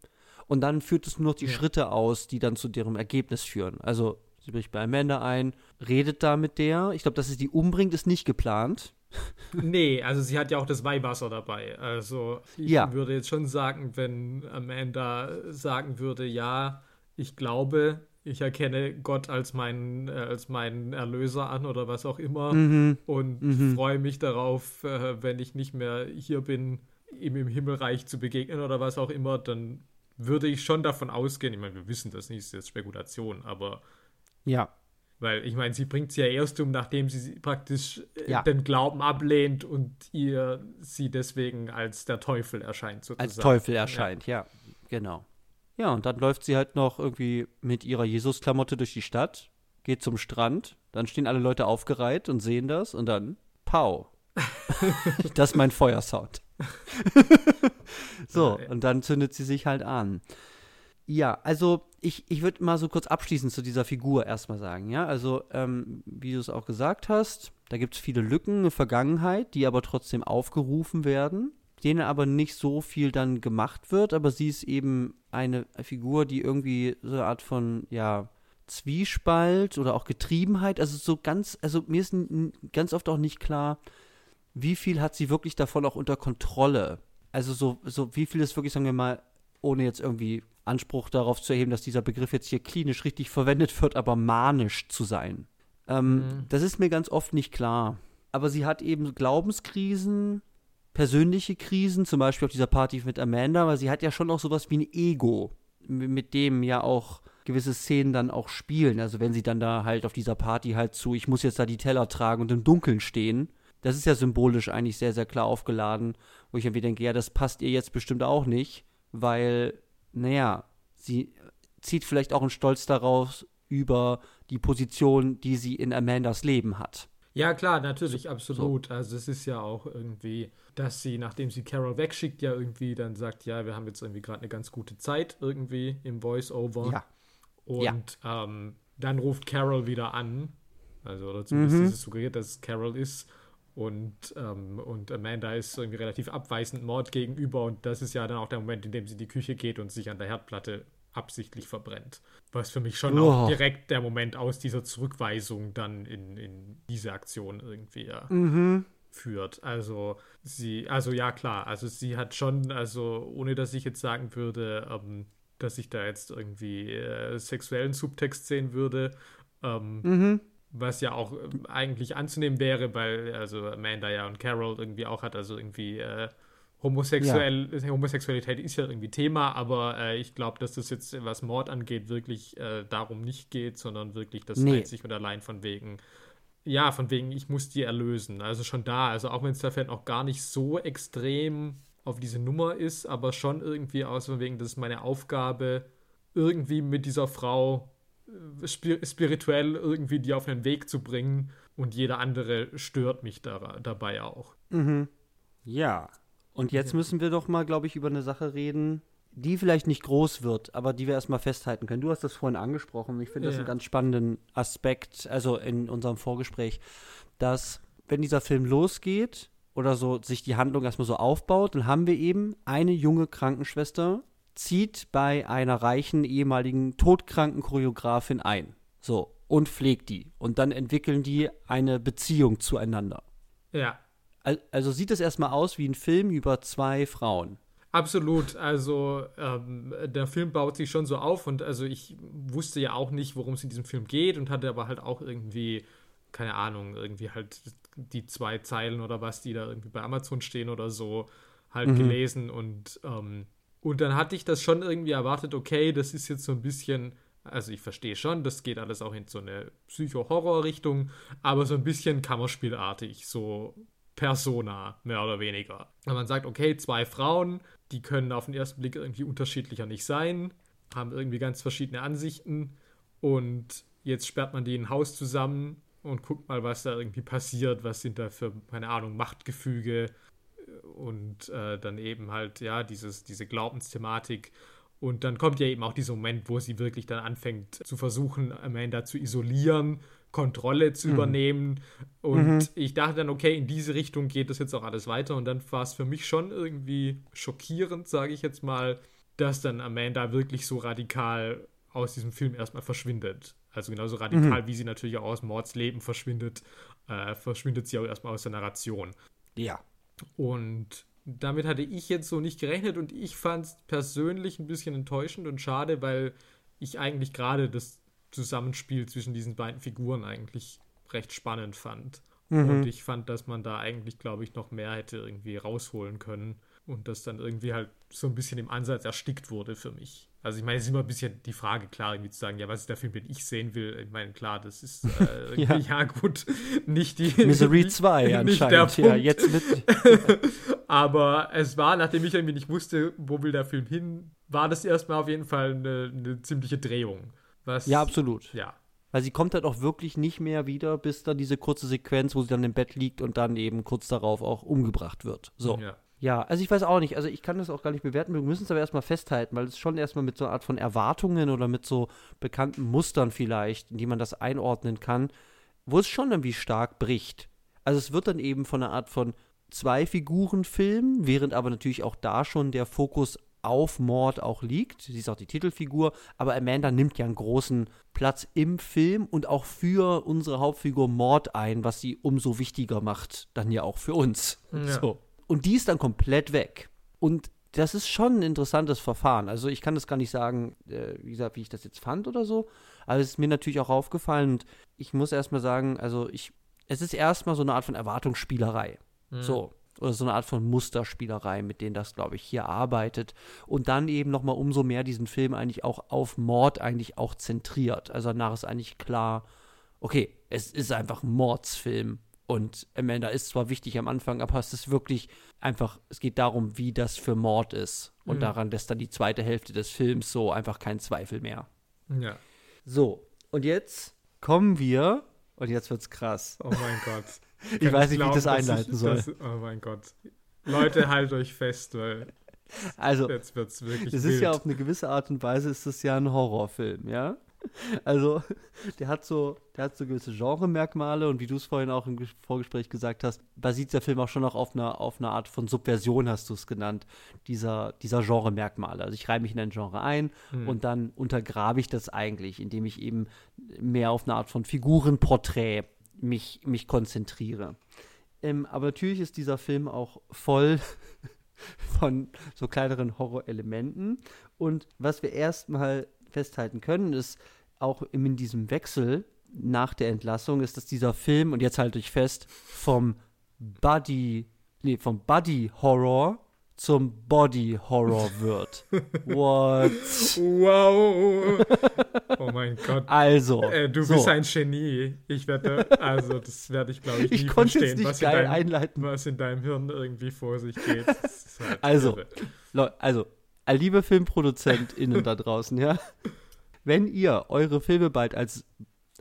Und dann führt es nur noch die Ja. Schritte aus, die dann zu deren Ergebnis führen. Also, sie bricht bei Amanda ein, redet da mit der. Ich glaube, dass sie die umbringt, ist nicht geplant. Nee, also sie hat ja auch das Weihwasser dabei. Also ich Ja. würde jetzt schon sagen, wenn Amanda sagen würde, ja, ich glaube, ich erkenne Gott als meinen, äh, als meinen Erlöser an oder was auch immer Mhm. und Mhm. freue mich darauf, äh, wenn ich nicht mehr hier bin, ihm im Himmelreich zu begegnen oder was auch immer, dann würde ich schon davon ausgehen, ich meine, wir wissen das nicht, ist jetzt Spekulation, aber Ja. weil ich meine, sie bringt sie ja erst um, nachdem sie praktisch äh, Ja. den Glauben ablehnt und ihr sie deswegen als der Teufel erscheint sozusagen. Als Teufel erscheint, ja. Genau. Ja, und dann läuft sie halt noch irgendwie mit ihrer Jesus-Klamotte durch die Stadt, geht zum Strand, dann stehen alle Leute aufgereiht und sehen das und dann Pau. das ist mein Feuersound. so, und dann zündet sie sich halt an. Ja, also ich, ich würde mal so kurz abschließend zu dieser Figur erstmal sagen, ja. Also, ähm, wie du es auch gesagt hast, da gibt es viele Lücken in der Vergangenheit, die aber trotzdem aufgerufen werden, denen aber nicht so viel dann gemacht wird, aber sie ist eben eine Figur, die irgendwie so eine Art von, ja, Zwiespalt oder auch Getriebenheit, also so ganz, also mir ist ganz oft auch nicht klar, wie viel hat sie wirklich davon auch unter Kontrolle. Also so, so wie viel ist wirklich, sagen wir mal, ohne jetzt irgendwie Anspruch darauf zu erheben, dass dieser Begriff jetzt hier klinisch richtig verwendet wird, aber manisch zu sein. Ähm, mhm. Das ist mir ganz oft nicht klar. Aber sie hat eben Glaubenskrisen, persönliche Krisen, zum Beispiel auf dieser Party mit Amanda, weil sie hat ja schon auch sowas wie ein Ego, mit dem ja auch gewisse Szenen dann auch spielen. Also wenn sie dann da halt auf dieser Party halt zu, ich muss jetzt da die Teller tragen und im Dunkeln stehen. Das ist ja symbolisch eigentlich sehr, sehr klar aufgeladen, wo ich irgendwie denke, ja, das passt ihr jetzt bestimmt auch nicht, weil, naja, sie zieht vielleicht auch einen Stolz daraus über die Position, die sie in Amandas Leben hat. Ja, klar, natürlich, absolut. So. Also es ist ja auch irgendwie, dass sie, nachdem sie Carol wegschickt, ja irgendwie dann sagt, ja, wir haben jetzt irgendwie gerade eine ganz gute Zeit irgendwie im Voice-Over. Ja. Und ja. Ähm, dann ruft Carol wieder an. Also, oder zumindest mhm. ist es suggeriert, dass es Carol ist. Und, ähm, und Amanda ist irgendwie relativ abweisend Mord gegenüber. Und das ist ja dann auch der Moment, in dem sie in die Küche geht und sich an der Herdplatte absichtlich verbrennt. Was für mich schon oh. auch direkt der Moment aus dieser Zurückweisung dann in, in diese Aktion irgendwie ja, mhm. führt. Also sie, also ja klar, also sie hat schon, also ohne dass ich jetzt sagen würde, ähm, dass ich da jetzt irgendwie äh, sexuellen Subtext sehen würde. Ähm, mhm. Was ja auch äh, eigentlich anzunehmen wäre, weil also Amanda ja und Carol irgendwie auch hat, also irgendwie äh, homosexuell, ja. Homosexualität ist ja irgendwie Thema, aber äh, ich glaube, dass das jetzt, was Mord angeht, wirklich äh, darum nicht geht, sondern wirklich das nee. einzig und allein von wegen, ja, von wegen, ich muss die erlösen. Also schon da, also auch wenn es da vielleicht auch gar nicht so extrem auf diese Nummer ist, aber schon irgendwie aus von wegen, das ist meine Aufgabe, irgendwie mit dieser Frau äh, spirituell irgendwie die auf einen Weg zu bringen und jeder andere stört mich da, dabei auch. Mhm. Ja. Und jetzt müssen wir doch mal, glaube ich, über eine Sache reden, die vielleicht nicht groß wird, aber die wir erstmal festhalten können. Du hast das vorhin angesprochen. Ich finde das einen ganz spannenden Aspekt, also in unserem Vorgespräch, dass wenn dieser Film losgeht, oder so sich die Handlung erstmal so aufbaut, dann haben wir eben eine junge Krankenschwester, zieht bei einer reichen ehemaligen todkranken Choreografin ein. So, und pflegt die. Und dann entwickeln die eine Beziehung zueinander. Ja. Also sieht es erstmal aus wie ein Film über zwei Frauen. Absolut. Also ähm, der Film baut sich schon so auf und also ich wusste ja auch nicht, worum es in diesem Film geht und hatte aber halt auch irgendwie keine Ahnung, irgendwie halt die zwei Zeilen oder was, die da irgendwie bei Amazon stehen oder so, halt mhm. gelesen und, ähm, und dann hatte ich das schon irgendwie erwartet, okay, das ist jetzt so ein bisschen, also ich verstehe schon, das geht alles auch in so eine Psycho-Horror-Richtung, aber so ein bisschen Kammerspielartig, so Persona, mehr oder weniger. Wenn man sagt, okay, zwei Frauen, die können auf den ersten Blick irgendwie unterschiedlicher nicht sein, haben irgendwie ganz verschiedene Ansichten und jetzt sperrt man die in ein Haus zusammen und guckt mal, was da irgendwie passiert, was sind da für, keine Ahnung, Machtgefüge und äh, dann eben halt, ja, dieses, diese Glaubensthematik. Und dann kommt ja eben auch dieser Moment, wo sie wirklich dann anfängt zu versuchen, Amanda zu isolieren, Kontrolle zu mhm. übernehmen. Und mhm. ich dachte dann, okay, in diese Richtung geht das jetzt auch alles weiter. Und dann war es für mich schon irgendwie schockierend, sage ich jetzt mal, dass dann Amanda wirklich so radikal aus diesem Film erstmal verschwindet. Also genauso radikal, mhm. wie sie natürlich auch aus Mords Leben verschwindet, äh, verschwindet sie auch erstmal aus der Narration. Ja. Und damit hatte ich jetzt so nicht gerechnet und ich fand es persönlich ein bisschen enttäuschend und schade, weil ich eigentlich gerade das Zusammenspiel zwischen diesen beiden Figuren eigentlich recht spannend fand. Mhm. Und ich fand, dass man da eigentlich, glaube ich, noch mehr hätte irgendwie rausholen können und das dann irgendwie halt so ein bisschen im Ansatz erstickt wurde für mich. Also ich meine, es ist immer ein bisschen die Frage, klar, irgendwie zu sagen, ja, was ist der Film, den ich sehen will? Ich meine, klar, das ist äh, ja. ja. gut, nicht die Misery 2 anscheinend, ja, jetzt mit. Aber es war, nachdem ich irgendwie nicht wusste, wo will der Film hin, war das erstmal auf jeden Fall eine, eine ziemliche Drehung. Was, ja, absolut. Ja. Weil sie kommt halt auch wirklich nicht mehr wieder, bis dann diese kurze Sequenz, wo sie dann im Bett liegt und dann eben kurz darauf auch umgebracht wird. So. Ja. Ja, also ich weiß auch nicht, also ich kann das auch gar nicht bewerten, wir müssen es aber erstmal festhalten, weil es schon erstmal mit so einer Art von Erwartungen oder mit so bekannten Mustern vielleicht, in die man das einordnen kann, wo es schon irgendwie stark bricht. Also es wird dann eben von einer Art von zwei Figuren Film, während aber natürlich auch da schon der Fokus auf Mord auch liegt. Sie ist auch die Titelfigur, aber Amanda nimmt ja einen großen Platz im Film und auch für unsere Hauptfigur Mord ein, was sie umso wichtiger macht, dann ja auch für uns. Ja. So. Und die ist dann komplett weg. Und das ist schon ein interessantes Verfahren. Also ich kann das gar nicht sagen, äh, wie gesagt, wie ich das jetzt fand oder so. Aber es ist mir natürlich auch aufgefallen und ich muss erstmal sagen, also ich, es ist erstmal so eine Art von Erwartungsspielerei. Mhm. So. Oder so eine Art von Musterspielerei, mit denen das, glaube ich, hier arbeitet. Und dann eben nochmal umso mehr diesen Film eigentlich auch auf Mord eigentlich auch zentriert. Also danach ist eigentlich klar, okay, es ist einfach ein Mordsfilm. Und Amanda ist zwar wichtig am Anfang, aber es ist wirklich einfach, es geht darum, wie das für Mord ist. Und mhm. daran lässt dann die zweite Hälfte des Films so einfach keinen Zweifel mehr. Ja. So, und jetzt kommen wir, und jetzt wird's krass. Oh mein Gott. ich weiß nicht, glauben, wie ich das einleiten ich, soll. Das, oh mein Gott. Leute, haltet euch fest, weil also, jetzt wird's wirklich wild. ist ja auf eine gewisse Art und Weise ist das ja ein Horrorfilm, ja? Also, der hat so, der hat so gewisse Genremerkmale und wie du es vorhin auch im Vorgespräch gesagt hast, basiert der Film auch schon noch auf einer, auf einer Art von Subversion, hast du es genannt, dieser, dieser Genremerkmale. Also ich reihe mich in ein Genre ein hm. und dann untergrabe ich das eigentlich, indem ich eben mehr auf eine Art von Figurenporträt mich, mich konzentriere. Ähm, aber natürlich ist dieser Film auch voll von so kleineren Horrorelementen. Und was wir erstmal festhalten können, ist auch in diesem Wechsel nach der Entlassung, ist, dass dieser Film, und jetzt halte ich fest, vom Buddy, nee, vom Buddy Horror zum Body Horror wird. What? Wow. Oh mein Gott. Also. Äh, du so. bist ein Genie. Ich werde, also das werde ich glaube ich nie ich verstehen, nicht was, geil in deinem, einleiten. was in deinem Hirn irgendwie vor sich geht. Halt also, also, liebe FilmproduzentInnen da draußen, ja. Wenn ihr eure Filme bald als,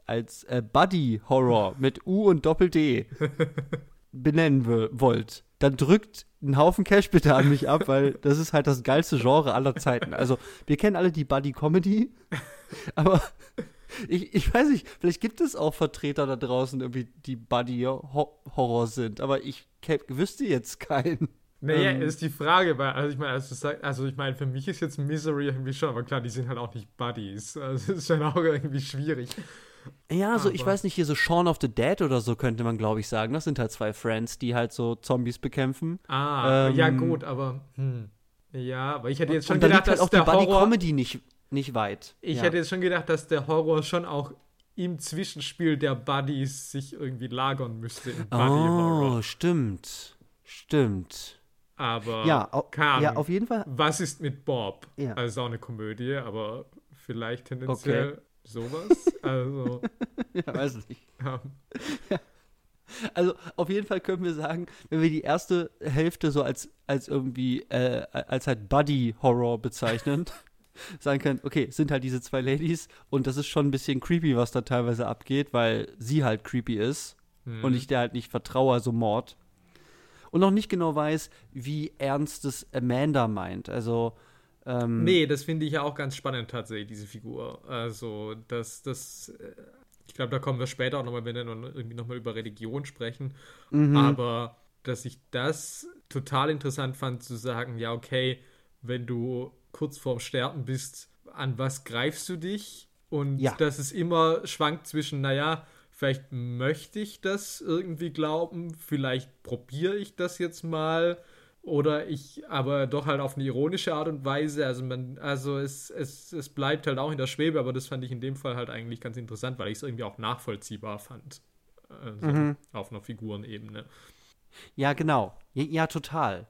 als äh, Buddy Horror mit U und Doppel-D benennen wollt, dann drückt einen Haufen Cash bitte an mich ab, weil das ist halt das geilste Genre aller Zeiten. Also, wir kennen alle die Buddy Comedy, aber ich, ich weiß nicht, vielleicht gibt es auch Vertreter da draußen, irgendwie, die Buddy Horror sind, aber ich wüsste jetzt keinen. Naja, ähm, ist die Frage, weil, also ich meine, also, also ich meine, für mich ist jetzt Misery irgendwie schon, aber klar, die sind halt auch nicht Buddies. Also es ist schon auch irgendwie schwierig. Ja, so, aber. ich weiß nicht, hier so Shaun of the Dead oder so könnte man, glaube ich, sagen. Das sind halt zwei Friends, die halt so Zombies bekämpfen. Ah, ähm, ja, gut, aber, hm. Ja, aber ich hätte jetzt schon und gedacht, halt dass auch der Horror, Comedy nicht, nicht weit. Ich ja. hätte jetzt schon gedacht, dass der Horror schon auch im Zwischenspiel der Buddies sich irgendwie lagern müsste im Buddy Horror. Oh, stimmt. Stimmt. Aber ja, au ja, auf jeden Fall. Was ist mit Bob? Ja. Also auch eine Komödie, aber vielleicht tendenziell okay. sowas. Also. ja, weiß nicht. Ja. Also auf jeden Fall können wir sagen, wenn wir die erste Hälfte so als, als irgendwie, äh, als halt Buddy-Horror bezeichnen, sagen können, okay, es sind halt diese zwei Ladies und das ist schon ein bisschen creepy, was da teilweise abgeht, weil sie halt creepy ist mhm. und ich der halt nicht vertraue, also Mord und noch nicht genau weiß, wie ernst es Amanda meint. Also ähm, nee, das finde ich ja auch ganz spannend tatsächlich, diese Figur. Also, das, das, äh, ich glaube, da kommen wir später auch nochmal, wenn wir noch, irgendwie nochmal über Religion sprechen. Mhm. Aber dass ich das total interessant fand, zu sagen, ja, okay, wenn du kurz vorm Sterben bist, an was greifst du dich? Und ja. dass es immer schwankt zwischen, naja, vielleicht möchte ich das irgendwie glauben, vielleicht probiere ich das jetzt mal oder ich aber doch halt auf eine ironische Art und Weise. Also man, also es, es, es bleibt halt auch in der Schwebe, aber das fand ich in dem Fall halt eigentlich ganz interessant, weil ich es irgendwie auch nachvollziehbar fand. Also mhm. Auf einer Figurenebene. Ja, genau. Ja, ja, total.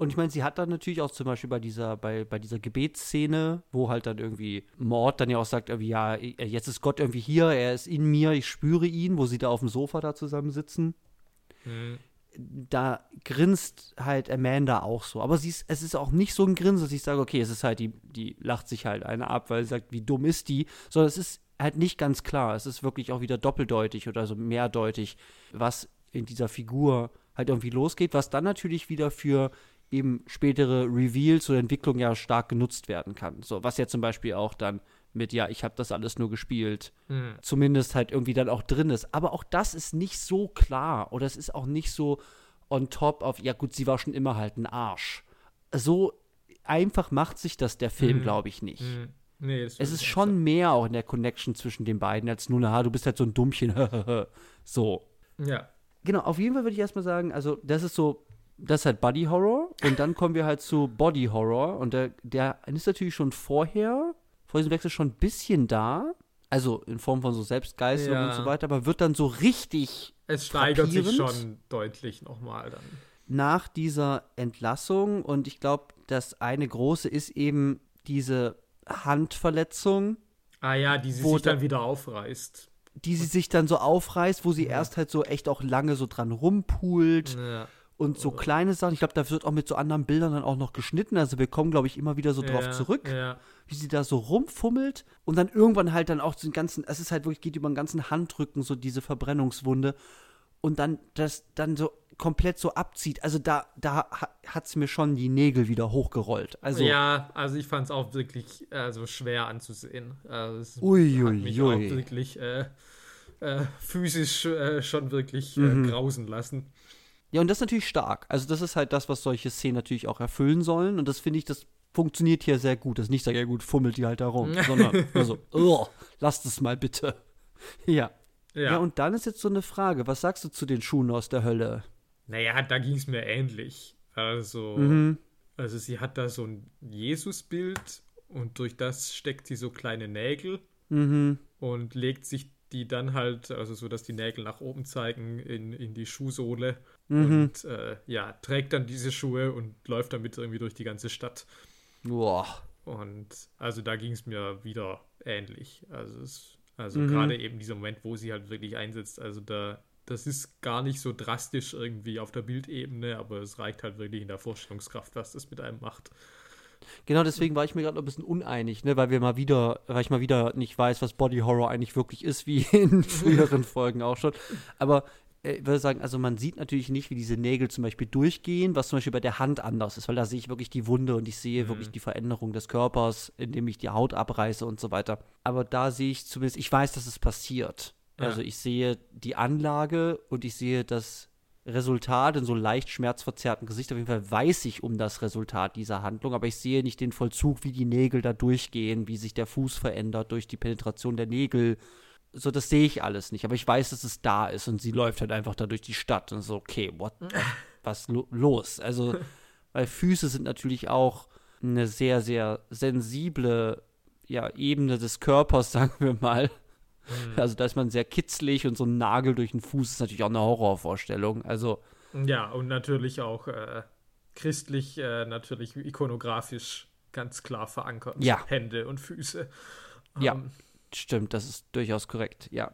Und ich meine, sie hat dann natürlich auch zum Beispiel bei dieser, bei, bei dieser Gebetsszene, wo halt dann irgendwie Mord dann ja auch sagt, irgendwie, ja, jetzt ist Gott irgendwie hier, er ist in mir, ich spüre ihn, wo sie da auf dem Sofa da zusammen sitzen. Mhm. Da grinst halt Amanda auch so. Aber sie ist, es ist auch nicht so ein Grinsen, dass ich sage, okay, es ist halt, die, die lacht sich halt eine ab, weil sie sagt, wie dumm ist die, sondern es ist halt nicht ganz klar. Es ist wirklich auch wieder doppeldeutig oder so mehrdeutig, was in dieser Figur halt irgendwie losgeht, was dann natürlich wieder für eben spätere Reveals oder Entwicklung ja stark genutzt werden kann. So, was ja zum Beispiel auch dann mit, ja, ich habe das alles nur gespielt, Hm. zumindest halt irgendwie dann auch drin ist. Aber auch das ist nicht so klar oder es ist auch nicht so on top auf, ja gut, sie war schon immer halt ein Arsch. So einfach macht sich das der Film, Mhm. glaube ich, nicht. Hm. Nee, Es ist schon mehr auch in der Connection zwischen den beiden als nur, na, du bist halt so ein Dummchen. so. Ja. Genau, auf jeden Fall würde ich erstmal sagen, also das ist so, das ist halt Buddy Horror und dann kommen wir halt zu Body Horror und der, der ist natürlich schon vorher, vor diesem Wechsel schon ein bisschen da, also in Form von so Selbstgeißelung Ja. und so weiter, aber wird dann so richtig Es steigert sich schon deutlich nochmal dann. nach dieser Entlassung und ich glaube, das eine große ist eben diese Handverletzung, Ah ja, die sie sich da- dann wieder aufreißt. die sie sich dann so aufreißt, wo sie Ja. erst halt so echt auch lange so dran rumpult. Ja. Und so kleine Sachen, ich glaube, da wird auch mit so anderen Bildern dann auch noch geschnitten. Also wir kommen, glaube ich, immer wieder so drauf ja, zurück, Ja. wie sie da so rumfummelt und dann irgendwann halt dann auch den ganzen, es ist halt wirklich, geht über den ganzen Handrücken, so diese Verbrennungswunde und dann das dann so komplett so abzieht. Also da, da hat es mir schon die Nägel wieder hochgerollt. Also, ja, also ich fand es auch wirklich also schwer anzusehen. Also es Ui, hat mich ui. auch wirklich äh, äh, physisch äh, schon wirklich Mhm. äh, grausen lassen. Ja, und das ist natürlich stark. Also das ist halt das, was solche Szenen natürlich auch erfüllen sollen. Und das finde ich, das funktioniert hier sehr gut. Das ist nicht so, ja gut, fummelt die halt da rum, sondern nur so, "Ugh, lasst es mal bitte. Ja. Ja, ja. und dann ist jetzt so eine Frage, was sagst du zu den Schuhen aus der Hölle? naja, da ging es mir ähnlich. Also, Mhm. also sie hat da so ein Jesusbild und durch das steckt sie so kleine Nägel Mhm. und legt sich die dann halt, also so, dass die Nägel nach oben zeigen, in, in die Schuhsohle. Mhm. Und äh, ja, trägt dann diese Schuhe und läuft damit irgendwie durch die ganze Stadt. Boah. Und also da ging es mir wieder ähnlich. Also, es, also Mhm. gerade eben dieser Moment, wo sie halt wirklich einsetzt, also da, das ist gar nicht so drastisch irgendwie auf der Bildebene, aber es reicht halt wirklich in der Vorstellungskraft, was das mit einem macht. Genau, deswegen war ich mir gerade noch ein bisschen uneinig, ne, weil wir mal wieder, weil ich mal wieder nicht weiß, was Body Horror eigentlich wirklich ist, wie in früheren Folgen auch schon. Aber ich würde sagen, also man sieht natürlich nicht, wie diese Nägel zum Beispiel durchgehen, was zum Beispiel bei der Hand anders ist, weil da sehe ich wirklich die Wunde und ich sehe Mhm. wirklich die Veränderung des Körpers, indem ich die Haut abreiße und so weiter. Aber da sehe ich zumindest, ich weiß, dass es passiert. Ja. Also ich sehe die Anlage und ich sehe das Resultat in so leicht schmerzverzerrten Gesicht. Auf jeden Fall weiß ich um das Resultat dieser Handlung, aber ich sehe nicht den Vollzug, wie die Nägel da durchgehen, wie sich der Fuß verändert durch die Penetration der Nägel. So, das sehe ich alles nicht, aber ich weiß, dass es da ist und sie läuft halt einfach da durch die Stadt und so, okay, what, was, lo los? Also, weil Füße sind natürlich auch eine sehr, sehr sensible ja, Ebene des Körpers, sagen wir mal. Also da ist man sehr kitzlig und so ein Nagel durch den Fuß ist natürlich auch eine Horrorvorstellung. Also Ja, und natürlich auch äh, christlich, äh, natürlich ikonografisch ganz klar verankert. Ja. Hände und Füße. Ja. Ähm, stimmt, das ist durchaus korrekt, ja.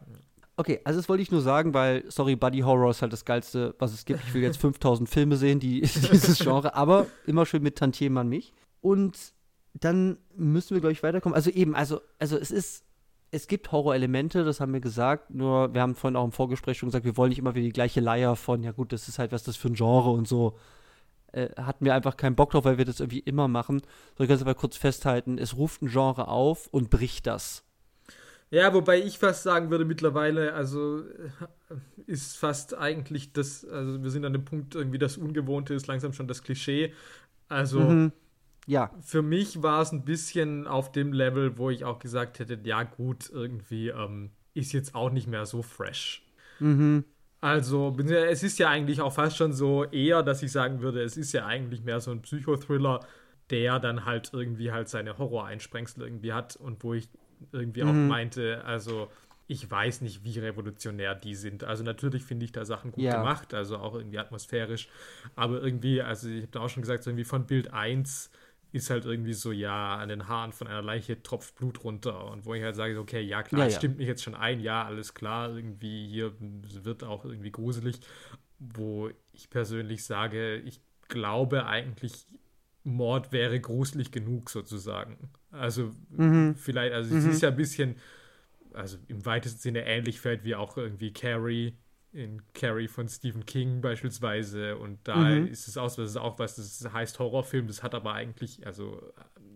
Okay, also das wollte ich nur sagen, weil, sorry, Buddy Horror ist halt das Geilste, was es gibt. Ich will jetzt 5000 Filme sehen, die dieses Genre, aber immer schön mit Tantiemen an mich. Und dann müssen wir, glaube ich, weiterkommen. Also eben, also, also es ist, es gibt Horrorelemente, das haben wir gesagt, nur wir haben vorhin auch im Vorgespräch schon gesagt, wir wollen nicht immer wieder die gleiche Leier von, ja gut, das ist halt was das für ein Genre und so. Äh, hatten wir einfach keinen Bock drauf, weil wir das irgendwie immer machen. So, ich es aber kurz festhalten, es ruft ein Genre auf und bricht das. Ja, wobei ich fast sagen würde, mittlerweile, also äh, ist fast eigentlich das, also wir sind an dem Punkt, irgendwie das Ungewohnte ist langsam schon das Klischee. Also Mhm. Ja, für mich war es ein bisschen auf dem Level, wo ich auch gesagt hätte, ja gut, irgendwie ähm, ist jetzt auch nicht mehr so fresh. mhm. Also, es ist ja eigentlich auch fast schon so eher, dass ich sagen würde, es ist ja eigentlich mehr so ein Psychothriller, der dann halt irgendwie halt seine Horror-Einsprengsel irgendwie hat und wo ich irgendwie auch Mhm. meinte, also ich weiß nicht, wie revolutionär die sind. Also natürlich finde ich da Sachen gut Ja. gemacht, also auch irgendwie atmosphärisch, aber irgendwie, also ich habe da auch schon gesagt, so irgendwie von Bild 1 ist halt irgendwie so, ja, an den Haaren von einer Leiche tropft Blut runter. Und wo ich halt sage, okay, ja, klar, Ja, ja. stimmt mich jetzt schon ein, ja, alles klar, irgendwie hier wird auch irgendwie gruselig. Wo ich persönlich sage, ich glaube eigentlich, Mord wäre gruselig genug sozusagen. Also Mhm. vielleicht, also es ist ja ein bisschen, also im weitesten Sinne ähnlich fällt wie auch irgendwie Carrie in Carrie von Stephen King beispielsweise. Und da Mhm. ist es auch, das ist auch was, das heißt Horrorfilm, das hat aber eigentlich, also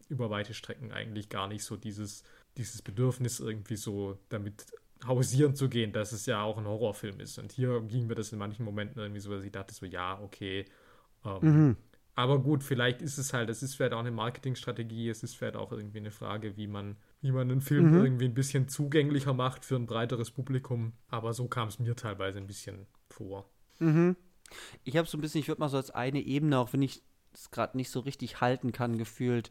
über weite Strecken eigentlich gar nicht so dieses, dieses Bedürfnis irgendwie so damit hausieren zu gehen, dass es ja auch ein Horrorfilm ist. Und hier ging mir das in manchen Momenten irgendwie so, dass ich dachte so, ja, okay. Ähm, Mhm. Aber gut, vielleicht ist es halt, es ist vielleicht auch eine Marketingstrategie, es ist vielleicht auch irgendwie eine Frage, wie man, wie man einen Film Mhm. irgendwie ein bisschen zugänglicher macht für ein breiteres Publikum. Aber so kam es mir teilweise ein bisschen vor. Mhm. Ich habe so ein bisschen, ich würde mal so als eine Ebene, auch wenn ich es gerade nicht so richtig halten kann, gefühlt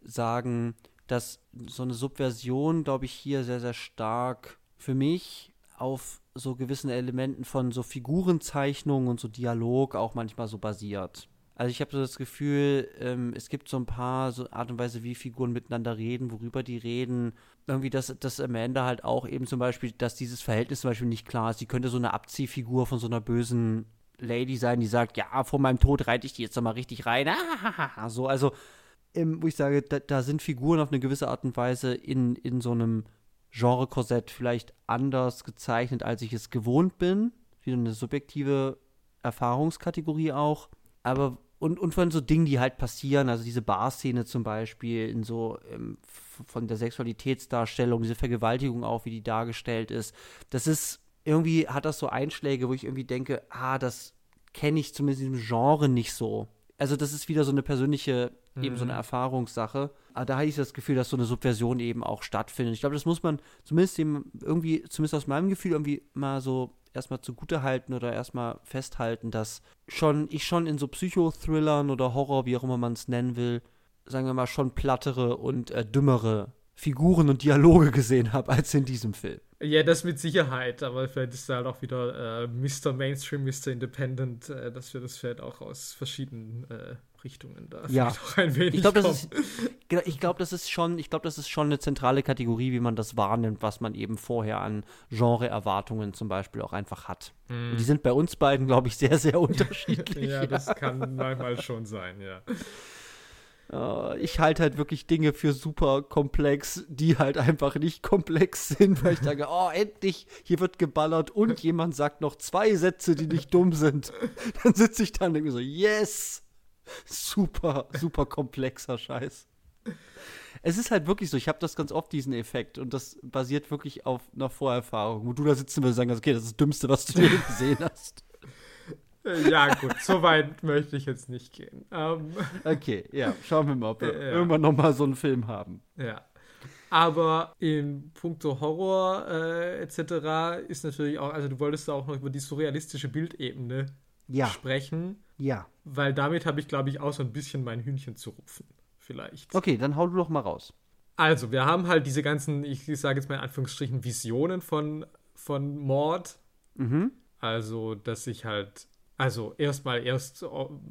sagen, dass so eine Subversion, glaube ich, hier sehr, sehr stark für mich auf so gewissen Elementen von so Figurenzeichnungen und so Dialog auch manchmal so basiert. Also ich habe so das Gefühl, ähm, es gibt so ein paar so Art und Weise, wie Figuren miteinander reden, worüber die reden. Irgendwie, dass, dass Amanda halt auch eben zum Beispiel, dass dieses Verhältnis zum Beispiel nicht klar ist. Sie könnte so eine Abziehfigur von so einer bösen Lady sein, die sagt, ja, vor meinem Tod reite ich die jetzt noch mal richtig rein. Ah, so, also, ähm, wo ich sage, da, da sind Figuren auf eine gewisse Art und Weise in, in so einem Genre-Korsett vielleicht anders gezeichnet, als ich es gewohnt bin. Wieder eine subjektive Erfahrungskategorie auch. Aber, und, und von so Dingen, die halt passieren, also diese Bar-Szene zum Beispiel, in so ähm, von der Sexualitätsdarstellung, diese Vergewaltigung auch, wie die dargestellt ist, das ist, irgendwie hat das so Einschläge, wo ich irgendwie denke, ah, das kenne ich zumindest in diesem Genre nicht so. Also das ist wieder so eine persönliche, eben so eine Erfahrungssache. Aber da hatte ich das Gefühl, dass so eine Subversion eben auch stattfindet. Ich glaube, das muss man zumindest dem irgendwie, zumindest aus meinem Gefühl, irgendwie mal so erstmal zugute halten oder erstmal festhalten, dass schon, ich schon in so Psychothrillern oder Horror, wie auch immer man es nennen will, sagen wir mal, schon plattere und äh, dümmere Figuren und Dialoge gesehen habe, als in diesem Film. Ja, das mit Sicherheit, aber vielleicht ist da halt auch wieder äh, Mr. Mainstream, Mr. Independent, äh, dass wir das vielleicht auch aus verschiedenen äh, Richtungen da Ja. Ich glaube, das ist, genau, ich glaube, das ist schon, ich glaube, das ist schon eine zentrale Kategorie, wie man das wahrnimmt, was man eben vorher an Genre-Erwartungen zum Beispiel auch einfach hat. Und die sind bei uns beiden, glaube ich, sehr, sehr unterschiedlich. ja, das kann manchmal schon sein, ja. Äh, ich halte halt wirklich Dinge für super komplex, die halt einfach nicht komplex sind, weil ich sage, oh, endlich, hier wird geballert und jemand sagt noch zwei Sätze, die nicht dumm sind. Dann sitze ich da und denke mir so, yes! Super, super komplexer Scheiß. Es ist halt wirklich so, ich habe das ganz oft, diesen Effekt, und das basiert wirklich auf einer Vorerfahrung, wo du da sitzen würdest und sagen, okay, das ist das Dümmste, was du je gesehen hast. Äh, Ja, gut, so weit möchte ich jetzt nicht gehen. Ähm, Okay, ja, schauen wir mal, ob wir Ja. irgendwann noch mal so einen Film haben. ja. Aber in puncto Horror äh, etc. ist natürlich auch, also du wolltest da auch noch über die surrealistische Bildebene Ja, sprechen, ja. weil damit habe ich, glaube ich, auch so ein bisschen mein Hühnchen zu rupfen. Vielleicht. Okay, dann hau du doch mal raus. Also, wir haben halt diese ganzen, ich sage jetzt mal in Anführungsstrichen, Visionen von, von Mord. Mhm. Also, dass sich halt, also erstmal erst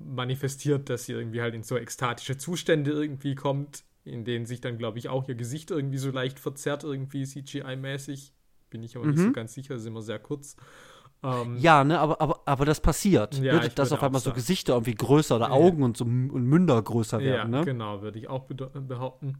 manifestiert, dass sie irgendwie halt in so ekstatische Zustände irgendwie kommt, in denen sich dann, glaube ich, auch ihr Gesicht irgendwie so leicht verzerrt, irgendwie CGI-mäßig. Bin ich aber nicht Mhm. so ganz sicher, das ist immer sehr kurz. Ähm, Ja, ne, aber, aber, aber das passiert. Ja, ne, dass auf einmal so. Gesichter irgendwie größer oder Ja. Augen und so und Münder größer ja, werden, ne? genau, würde ich auch behaupten.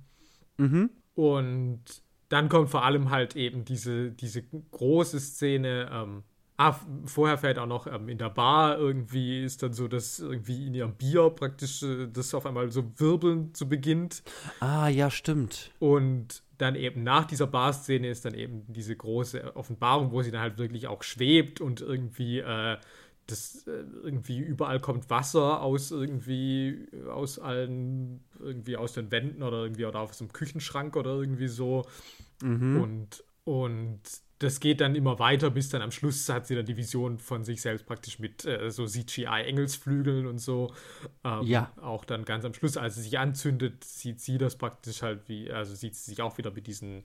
Mhm. Und dann kommt vor allem halt eben diese, diese große Szene. Ähm, ah, vorher fällt auch noch ähm, in der Bar irgendwie ist dann so, dass irgendwie in ihrem Bier praktisch äh, das auf einmal so wirbeln zu beginnt. Ah, ja, stimmt. Und dann eben nach dieser Bar-Szene ist dann eben diese große Offenbarung, wo sie dann halt wirklich auch schwebt und irgendwie äh, das äh, irgendwie überall kommt Wasser aus irgendwie aus allen irgendwie aus den Wänden oder irgendwie oder aus dem Küchenschrank oder irgendwie so Mhm. und und das geht dann immer weiter, bis dann am Schluss hat sie dann die Vision von sich selbst praktisch mit äh, so CGI-Engelsflügeln und so. Ähm, Ja. Auch dann ganz am Schluss, als sie sich anzündet, sieht sie das praktisch halt wie, also sieht sie sich auch wieder mit diesen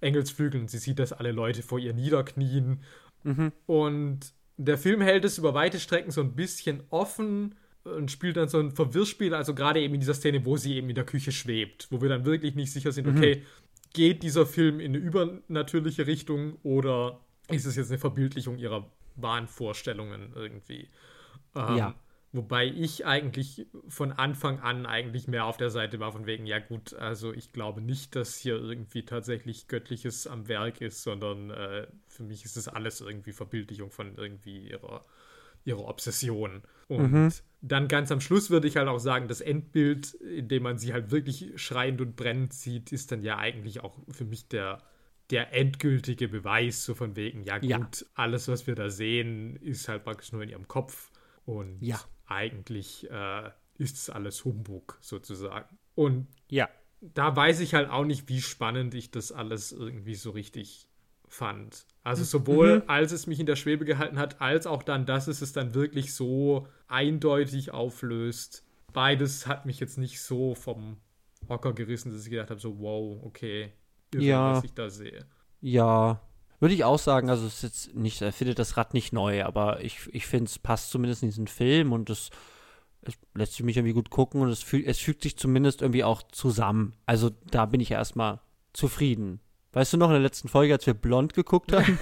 Engelsflügeln und sie sieht, dass alle Leute vor ihr niederknien. Mhm. Und der Film hält es über weite Strecken so ein bisschen offen und spielt dann so ein Verwirrspiel, also gerade eben in dieser Szene, wo sie eben in der Küche schwebt, wo wir dann wirklich nicht sicher sind, okay, geht dieser Film in eine übernatürliche Richtung oder ist es jetzt eine Verbildlichung ihrer Wahnvorstellungen irgendwie? Ähm, Ja. Wobei ich eigentlich von Anfang an eigentlich mehr auf der Seite war, von wegen, ja gut, also ich glaube nicht, dass hier irgendwie tatsächlich Göttliches am Werk ist, sondern äh, für mich ist es alles irgendwie Verbildlichung von irgendwie ihrer, ihrer Obsession. Und mhm. dann ganz am Schluss würde ich halt auch sagen, das Endbild, in dem man sie halt wirklich schreiend und brennend sieht, ist dann ja eigentlich auch für mich der, der endgültige Beweis, so von wegen, ja gut, ja. alles, was wir da sehen, ist halt praktisch nur in ihrem Kopf. Und ja eigentlich äh, ist es alles Humbug sozusagen. Und ja. da weiß ich halt auch nicht, wie spannend ich das alles irgendwie so richtig fand. Also sowohl mhm. als es mich in der Schwebe gehalten hat, als auch dann, dass es es dann wirklich so eindeutig auflöst. Beides hat mich jetzt nicht so vom Hocker gerissen, dass ich gedacht habe, so wow, okay, irre, ja. was ich da sehe. Ja, würde ich auch sagen, also es ist jetzt nicht, er findet das Rad nicht neu, aber ich, ich finde, es passt zumindest in diesen Film und es, es lässt sich mich irgendwie gut gucken und es, füg, es fügt sich zumindest irgendwie auch zusammen. Also da bin ich erstmal zufrieden. Weißt du noch in der letzten Folge, als wir blond geguckt haben?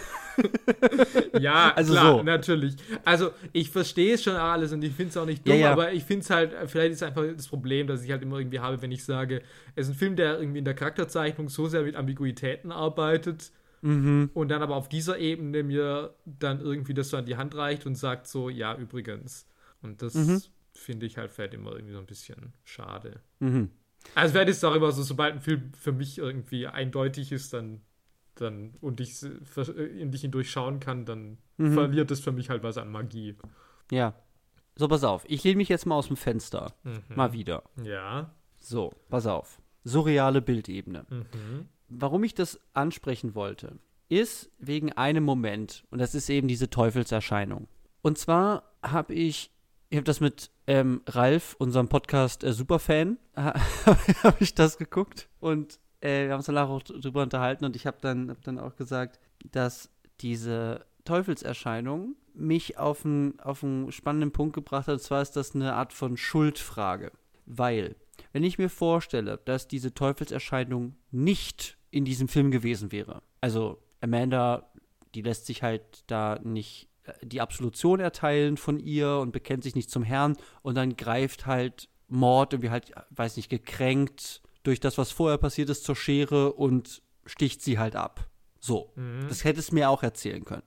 ja, also klar, so. natürlich. Also ich verstehe es schon alles und ich finde es auch nicht dumm, ja, ja. aber ich finde es halt, vielleicht ist einfach das Problem, dass ich halt immer irgendwie habe, wenn ich sage, es ist ein Film, der irgendwie in der Charakterzeichnung so sehr mit Ambiguitäten arbeitet, Mhm. Und dann aber auf dieser Ebene mir dann irgendwie das so an die Hand reicht und sagt so, ja, übrigens. Und das mhm. finde ich halt vielleicht immer irgendwie so ein bisschen schade. Mhm. Also vielleicht ist es auch immer so, sobald ein Film für mich irgendwie eindeutig ist, dann, dann und ich in dich hindurchschauen kann, dann mhm. verliert es für mich halt was an Magie. Ja. So, pass auf. Ich lehne mich jetzt mal aus dem Fenster. Mhm. Mal wieder. Ja. So, pass auf. Surreale Bildebene. Mhm warum ich das ansprechen wollte, ist wegen einem Moment. Und das ist eben diese Teufelserscheinung. Und zwar habe ich, ich habe das mit ähm, Ralf, unserem Podcast äh, Superfan, habe ich das geguckt. Und äh, wir haben uns danach auch drüber unterhalten. Und ich habe dann, hab dann auch gesagt, dass diese Teufelserscheinung mich auf einen, auf einen spannenden Punkt gebracht hat. Und zwar ist das eine Art von Schuldfrage. Weil, wenn ich mir vorstelle, dass diese Teufelserscheinung nicht in diesem Film gewesen wäre. Also Amanda, die lässt sich halt da nicht die Absolution erteilen von ihr und bekennt sich nicht zum Herrn und dann greift halt Mord irgendwie halt, weiß nicht, gekränkt durch das, was vorher passiert ist, zur Schere und sticht sie halt ab. So. Mhm. Das hättest du mir auch erzählen können.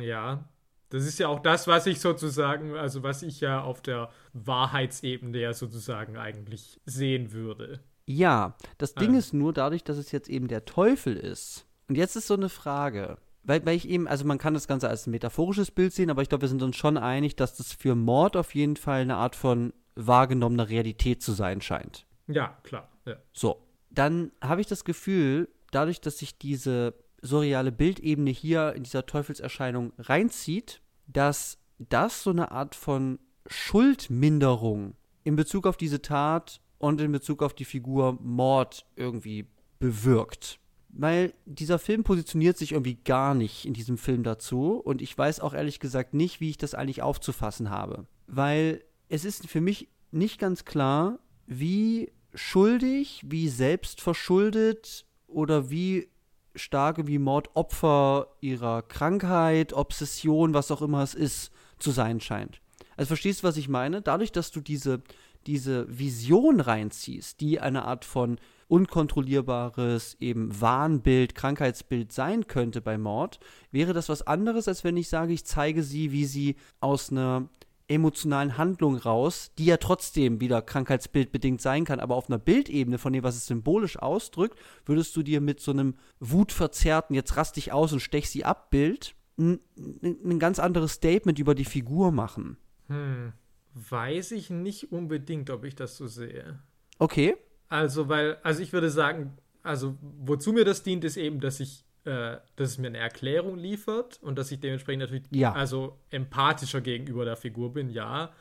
Ja. Das ist ja auch das, was ich sozusagen, also was ich ja auf der Wahrheitsebene ja sozusagen eigentlich sehen würde. Ja, das Ding ist nur dadurch, dass es jetzt eben der Teufel ist. Und jetzt ist so eine Frage. Weil, weil ich eben, also man kann das Ganze als ein metaphorisches Bild sehen, aber ich glaube, wir sind uns schon einig, dass das für Mord auf jeden Fall eine Art von wahrgenommener Realität zu sein scheint. Ja, klar. Ja. So, dann habe ich das Gefühl, dadurch, dass sich diese surreale Bildebene hier in dieser Teufelserscheinung reinzieht, dass das so eine Art von Schuldminderung in Bezug auf diese Tat und in Bezug auf die Figur Mord irgendwie bewirkt. Weil dieser Film positioniert sich irgendwie gar nicht in diesem Film dazu und ich weiß auch ehrlich gesagt nicht, wie ich das eigentlich aufzufassen habe. Weil es ist für mich nicht ganz klar, wie schuldig, wie selbstverschuldet oder wie stark wie Mordopfer ihrer Krankheit, Obsession, was auch immer es ist, zu sein scheint. Also verstehst du, was ich meine? Dadurch, dass du diese diese Vision reinziehst, die eine Art von unkontrollierbares eben Wahnbild, Krankheitsbild sein könnte bei Mord, wäre das was anderes, als wenn ich sage, ich zeige sie, wie sie aus einer emotionalen Handlung raus, die ja trotzdem wieder krankheitsbildbedingt sein kann, aber auf einer Bildebene von dem, was es symbolisch ausdrückt, würdest du dir mit so einem wutverzerrten, jetzt rast dich aus und stech sie ab Bild ein, ein ganz anderes Statement über die Figur machen. Hm. Weiß ich nicht unbedingt, ob ich das so sehe. Okay. Also, weil, also ich würde sagen, also wozu mir das dient, ist eben, dass ich, äh, dass es mir eine Erklärung liefert und dass ich dementsprechend natürlich ja. also empathischer gegenüber der Figur bin, ja.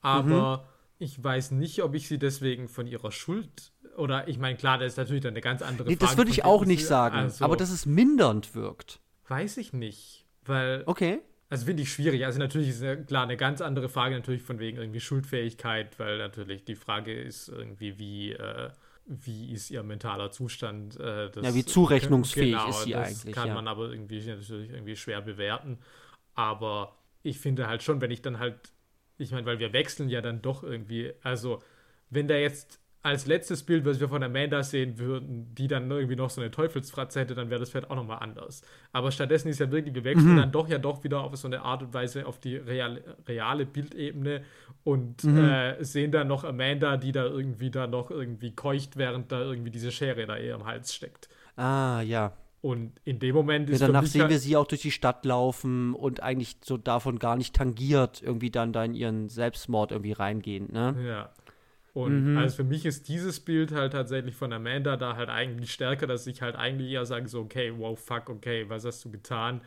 Aber mhm. ich weiß nicht, ob ich sie deswegen von ihrer Schuld oder ich meine, klar, das ist natürlich dann eine ganz andere nee, Frage. Das würde ich auch nicht sagen, also, aber dass es mindernd wirkt. Weiß ich nicht, weil Okay. Also finde ich schwierig. Also natürlich ist ja klar eine ganz andere Frage natürlich von wegen irgendwie Schuldfähigkeit, weil natürlich die Frage ist irgendwie, wie, äh, wie ist ihr mentaler Zustand. Äh, das, ja, wie zurechnungsfähig genau, ist sie das eigentlich. kann ja. man aber irgendwie natürlich irgendwie schwer bewerten. Aber ich finde halt schon, wenn ich dann halt ich meine, weil wir wechseln ja dann doch irgendwie, also wenn da jetzt als letztes Bild, was wir von Amanda sehen würden, die dann irgendwie noch so eine Teufelsfratze hätte, dann wäre das vielleicht auch nochmal anders. Aber stattdessen ist ja wirklich, wir wechseln mhm. dann doch ja doch wieder auf so eine Art und Weise auf die reale, reale Bildebene und mhm. äh, sehen dann noch Amanda, die da irgendwie da noch irgendwie keucht, während da irgendwie diese Schere da ihr am Hals steckt. Ah, ja. Und in dem Moment ist ja, danach sehen wir sie auch durch die Stadt laufen und eigentlich so davon gar nicht tangiert irgendwie dann da in ihren Selbstmord irgendwie reingehen, ne? Ja. Und mhm. also für mich ist dieses Bild halt tatsächlich von Amanda da halt eigentlich stärker, dass ich halt eigentlich eher sage so, okay, wow, fuck, okay, was hast du getan?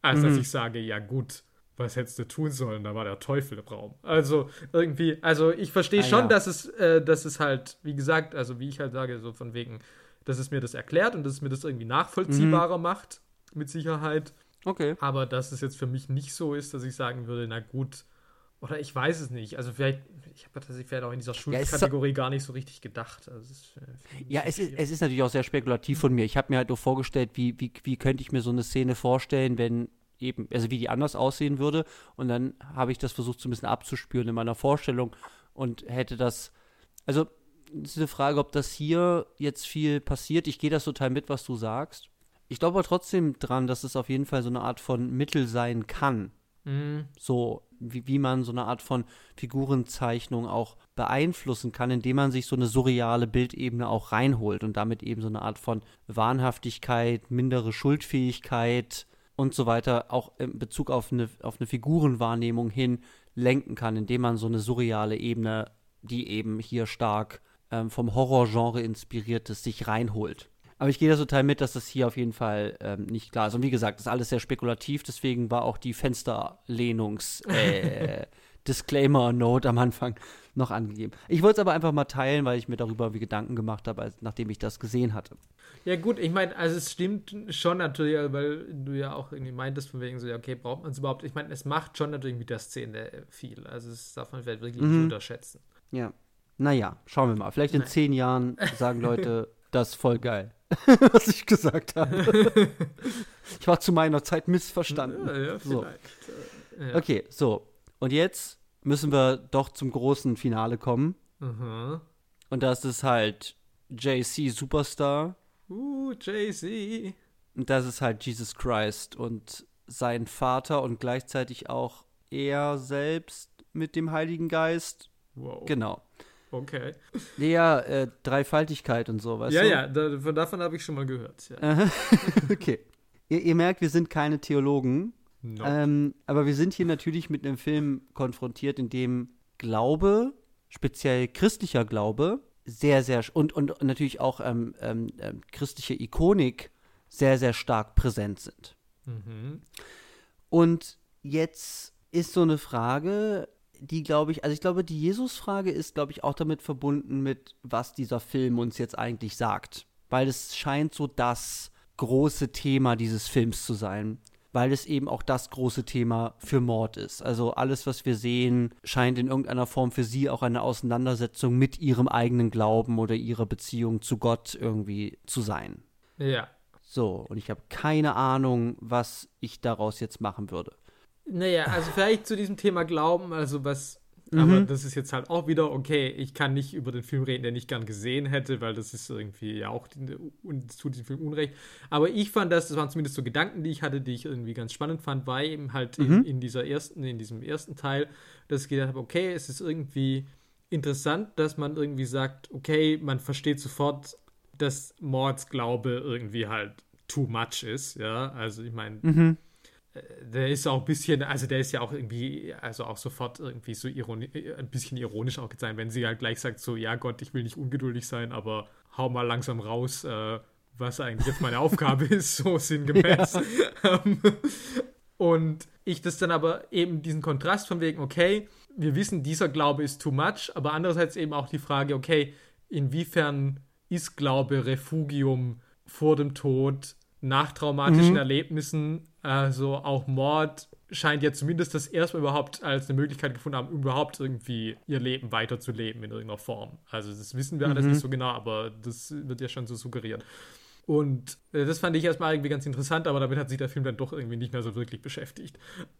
Als mhm. dass ich sage, ja gut, was hättest du tun sollen? Da war der Teufel im Raum. Also irgendwie, also ich verstehe ah, schon, ja. dass es, äh, dass es halt, wie gesagt, also wie ich halt sage, so von wegen, dass es mir das erklärt und dass es mir das irgendwie nachvollziehbarer mhm. macht, mit Sicherheit. Okay. Aber dass es jetzt für mich nicht so ist, dass ich sagen würde, na gut, oder ich weiß es nicht. Also vielleicht, ich habe tatsächlich vielleicht auch in dieser Schulkategorie ja, gar nicht so richtig gedacht. Also ist, ja, es ist, es ist natürlich auch sehr spekulativ von mir. Ich habe mir halt nur vorgestellt, wie, wie, wie könnte ich mir so eine Szene vorstellen, wenn eben, also wie die anders aussehen würde. Und dann habe ich das versucht, so ein bisschen abzuspüren in meiner Vorstellung und hätte das, also es ist eine Frage, ob das hier jetzt viel passiert. Ich gehe das total mit, was du sagst. Ich glaube aber trotzdem dran, dass es auf jeden Fall so eine Art von Mittel sein kann. Mhm. So, wie, wie man so eine Art von Figurenzeichnung auch beeinflussen kann, indem man sich so eine surreale Bildebene auch reinholt und damit eben so eine Art von Wahnhaftigkeit, mindere Schuldfähigkeit und so weiter auch in Bezug auf eine, auf eine Figurenwahrnehmung hin lenken kann, indem man so eine surreale Ebene, die eben hier stark ähm, vom Horrorgenre inspiriert ist, sich reinholt. Aber ich gehe da total mit, dass das hier auf jeden Fall ähm, nicht klar ist. Und wie gesagt, das ist alles sehr spekulativ, deswegen war auch die Fensterlehnungs- äh, am Anfang noch angegeben. Ich wollte es aber einfach mal teilen, weil ich mir darüber wie Gedanken gemacht habe, nachdem ich das gesehen hatte. Ja, gut, ich meine, also es stimmt schon natürlich, weil du ja auch irgendwie meintest, von wegen so, ja, okay, braucht man es überhaupt? Ich meine, es macht schon natürlich mit der Szene viel. Also, das darf man vielleicht wirklich mhm. nicht unterschätzen. Ja. Naja, schauen wir mal. Vielleicht in Nein. zehn Jahren sagen Leute, das ist voll geil. was ich gesagt habe. ich war zu meiner Zeit missverstanden. Ja, ja, so. Ja. Okay, so. Und jetzt müssen wir doch zum großen Finale kommen. Mhm. Und das ist halt JC Superstar. Uh, JC. Und das ist halt Jesus Christ und sein Vater und gleichzeitig auch er selbst mit dem Heiligen Geist. Wow. Genau. Okay. Ja, äh, Dreifaltigkeit und so, weißt ja, du? Ja, ja, da, davon habe ich schon mal gehört. Ja. okay. Ihr, ihr, merkt, wir sind keine Theologen. No. Ähm, aber wir sind hier natürlich mit einem Film konfrontiert, in dem Glaube, speziell christlicher Glaube, sehr, sehr und, und natürlich auch ähm, ähm, ähm christliche Ikonik sehr, sehr stark präsent sind. Mhm. Und jetzt ist so eine Frage, die, glaube ich, also ich glaube, die Jesus-Frage ist, glaube ich, auch damit verbunden mit, was dieser Film uns jetzt eigentlich sagt. Weil es scheint so das große Thema dieses Films zu sein. Weil es eben auch das große Thema für Mord ist. Also alles, was wir sehen, scheint in irgendeiner Form für sie auch eine Auseinandersetzung mit ihrem eigenen Glauben oder ihrer Beziehung zu Gott irgendwie zu sein. Ja. So, und ich habe keine Ahnung, was ich daraus jetzt machen würde. Naja, also vielleicht zu diesem Thema Glauben, also was, mhm. aber das ist jetzt halt auch wieder, okay, ich kann nicht über den Film reden, den ich gern gesehen hätte, weil das ist irgendwie ja auch, und tut dem Film Unrecht. Aber ich fand das, das waren zumindest so Gedanken, die ich hatte, die ich irgendwie ganz spannend fand, war eben halt mhm. in, in, dieser ersten, in diesem ersten Teil, dass ich gedacht habe, okay, es ist irgendwie interessant, dass man irgendwie sagt, okay, man versteht sofort, dass Mords Glaube irgendwie halt too much ist, ja, also ich meine, mhm der ist auch ein bisschen, also der ist ja auch irgendwie, also auch sofort irgendwie so ironisch, ein bisschen ironisch auch gezeigt, wenn sie halt gleich sagt, so, ja Gott, ich will nicht ungeduldig sein, aber hau mal langsam raus, äh, was eigentlich jetzt meine Aufgabe ist, so sinngemäß. Ja. Und ich das dann aber eben diesen Kontrast von wegen, okay, wir wissen, dieser Glaube ist too much, aber andererseits eben auch die Frage, okay, inwiefern ist Glaube Refugium vor dem Tod, nach traumatischen mhm. Erlebnissen also auch Mord scheint ja zumindest das erstmal überhaupt als eine Möglichkeit gefunden haben, überhaupt irgendwie ihr Leben weiterzuleben in irgendeiner Form. Also das wissen wir alles mhm. nicht so genau, aber das wird ja schon so suggeriert. Und äh, das fand ich erstmal irgendwie ganz interessant, aber damit hat sich der Film dann doch irgendwie nicht mehr so wirklich beschäftigt.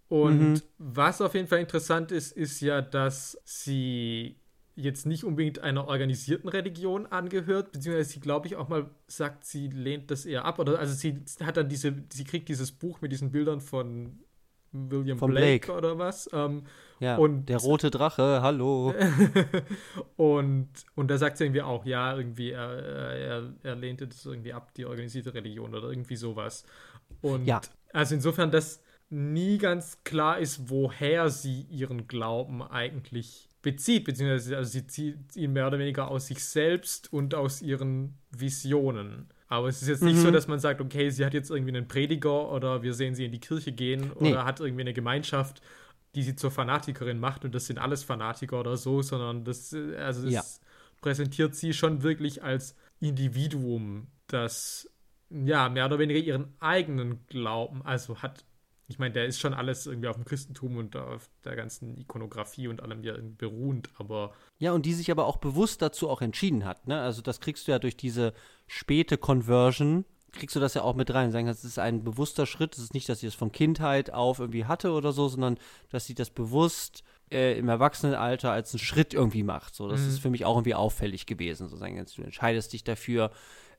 Und mhm. was auf jeden Fall interessant ist, ist ja, dass sie jetzt nicht unbedingt einer organisierten Religion angehört, beziehungsweise sie, glaube ich, auch mal sagt, sie lehnt das eher ab. Oder also sie hat dann diese, sie kriegt dieses Buch mit diesen Bildern von William von Blake, Blake, oder was. Ähm, ja, und der rote Drache, hallo. und, und da sagt sie irgendwie auch, ja, irgendwie, er, er, er lehnte das irgendwie ab, die organisierte Religion oder irgendwie sowas. Und ja. also insofern, dass nie ganz klar ist, woher sie ihren Glauben eigentlich bezieht, beziehungsweise also sie zieht ihn mehr oder weniger aus sich selbst und aus ihren Visionen. Aber es ist jetzt nicht mhm. so, dass man sagt, okay, sie hat jetzt irgendwie einen Prediger oder wir sehen sie in die Kirche gehen nee. oder hat irgendwie eine Gemeinschaft, die sie zur Fanatikerin macht und das sind alles Fanatiker oder so, sondern das, also ja. präsentiert sie schon wirklich als Individuum, das ja mehr oder weniger ihren eigenen Glauben, also hat ich meine, der ist schon alles irgendwie auf dem Christentum und auf der ganzen Ikonografie und allem ja beruhend, aber. Ja, und die sich aber auch bewusst dazu auch entschieden hat, ne? Also das kriegst du ja durch diese späte Conversion, kriegst du das ja auch mit rein. Sagen, das ist ein bewusster Schritt. Es ist nicht, dass sie das von Kindheit auf irgendwie hatte oder so, sondern dass sie das bewusst äh, im Erwachsenenalter als einen Schritt irgendwie macht. So, das mhm. ist für mich auch irgendwie auffällig gewesen. So sagen, du entscheidest dich dafür,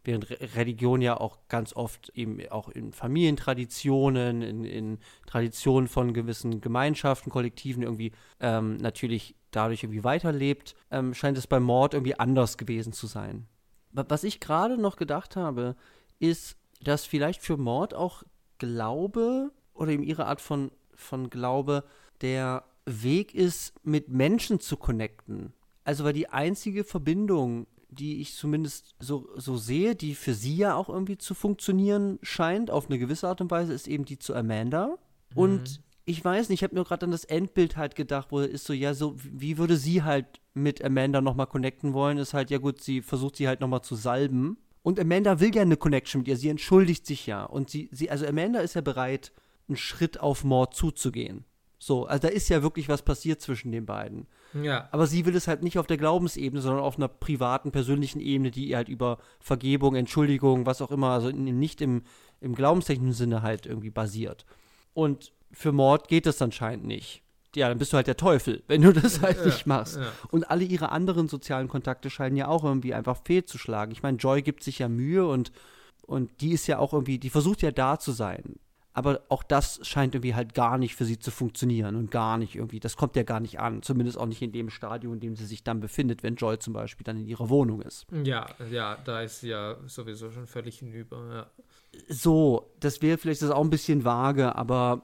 während Religion ja auch ganz oft eben auch in Familientraditionen, in, in Traditionen von gewissen Gemeinschaften, Kollektiven irgendwie ähm, natürlich dadurch irgendwie weiterlebt, ähm, scheint es beim Mord irgendwie anders gewesen zu sein. Was ich gerade noch gedacht habe, ist, dass vielleicht für Mord auch Glaube oder eben ihre Art von, von Glaube der Weg ist, mit Menschen zu connecten. Also weil die einzige Verbindung die ich zumindest so, so sehe, die für sie ja auch irgendwie zu funktionieren scheint, auf eine gewisse Art und Weise, ist eben die zu Amanda. Mhm. Und ich weiß nicht, ich habe mir gerade an das Endbild halt gedacht, wo ist so, ja, so, wie würde sie halt mit Amanda nochmal connecten wollen, ist halt, ja gut, sie versucht sie halt nochmal zu salben. Und Amanda will gerne eine Connection mit ihr, sie entschuldigt sich ja. Und sie, sie, also Amanda ist ja bereit, einen Schritt auf Mord zuzugehen. So, also da ist ja wirklich was passiert zwischen den beiden. Ja. Aber sie will es halt nicht auf der Glaubensebene, sondern auf einer privaten, persönlichen Ebene, die ihr halt über Vergebung, Entschuldigung, was auch immer, also nicht im, im glaubenstechnischen Sinne halt irgendwie basiert. Und für Mord geht das anscheinend nicht. Ja, dann bist du halt der Teufel, wenn du das halt ja, nicht machst. Ja. Und alle ihre anderen sozialen Kontakte scheinen ja auch irgendwie einfach fehlzuschlagen. Ich meine, Joy gibt sich ja Mühe und, und die ist ja auch irgendwie, die versucht ja da zu sein aber auch das scheint irgendwie halt gar nicht für sie zu funktionieren und gar nicht irgendwie, das kommt ja gar nicht an, zumindest auch nicht in dem Stadium, in dem sie sich dann befindet, wenn Joy zum Beispiel dann in ihrer Wohnung ist. Ja, ja, da ist sie ja sowieso schon völlig hinüber, ja. So, das wäre vielleicht das auch ein bisschen vage, aber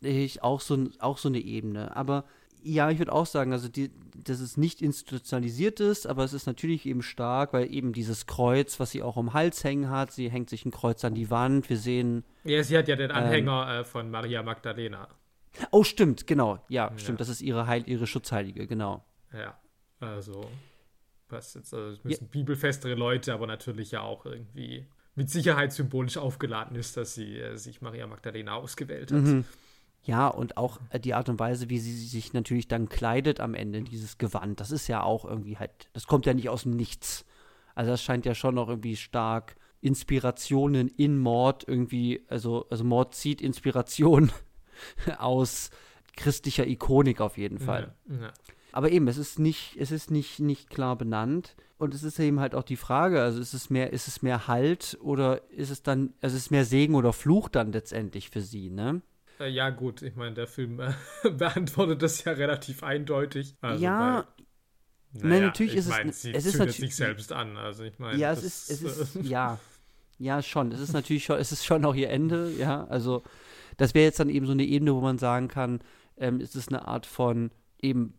ich auch so, auch so eine Ebene. Aber ja, ich würde auch sagen, also die, dass es nicht institutionalisiert ist, aber es ist natürlich eben stark, weil eben dieses Kreuz, was sie auch um den Hals hängen hat, sie hängt sich ein Kreuz an die Wand, wir sehen. Ja, sie hat ja den Anhänger ähm, äh, von Maria Magdalena. Oh, stimmt, genau. Ja, ja, stimmt, das ist ihre, Heil, ihre Schutzheilige, genau. Ja, also, was jetzt, also müssen ja. bibelfestere Leute, aber natürlich ja auch irgendwie mit Sicherheit symbolisch aufgeladen ist, dass sie äh, sich Maria Magdalena ausgewählt hat. Mhm. Ja, und auch äh, die Art und Weise, wie sie sich natürlich dann kleidet am Ende, dieses Gewand, das ist ja auch irgendwie halt, das kommt ja nicht aus dem Nichts. Also das scheint ja schon noch irgendwie stark Inspirationen in Mord irgendwie, also, also Mord zieht Inspiration aus christlicher Ikonik auf jeden Fall. Ja, ja. Aber eben, es ist nicht, es ist nicht, nicht klar benannt. Und es ist eben halt auch die Frage, also ist es mehr, ist es mehr Halt oder ist es dann, also ist es mehr Segen oder Fluch dann letztendlich für sie, ne? Äh, ja, gut, ich meine, der Film äh, beantwortet das ja relativ eindeutig. Also ja. Weil, naja, natürlich ist mein, es. Es ist natürlich sich selbst an. Also ich meine. Ja, es ist, es ist, ja. Ja, schon. Es ist natürlich schon, es ist schon auch ihr Ende, ja. Also, das wäre jetzt dann eben so eine Ebene, wo man sagen kann, ähm, es ist eine Art von eben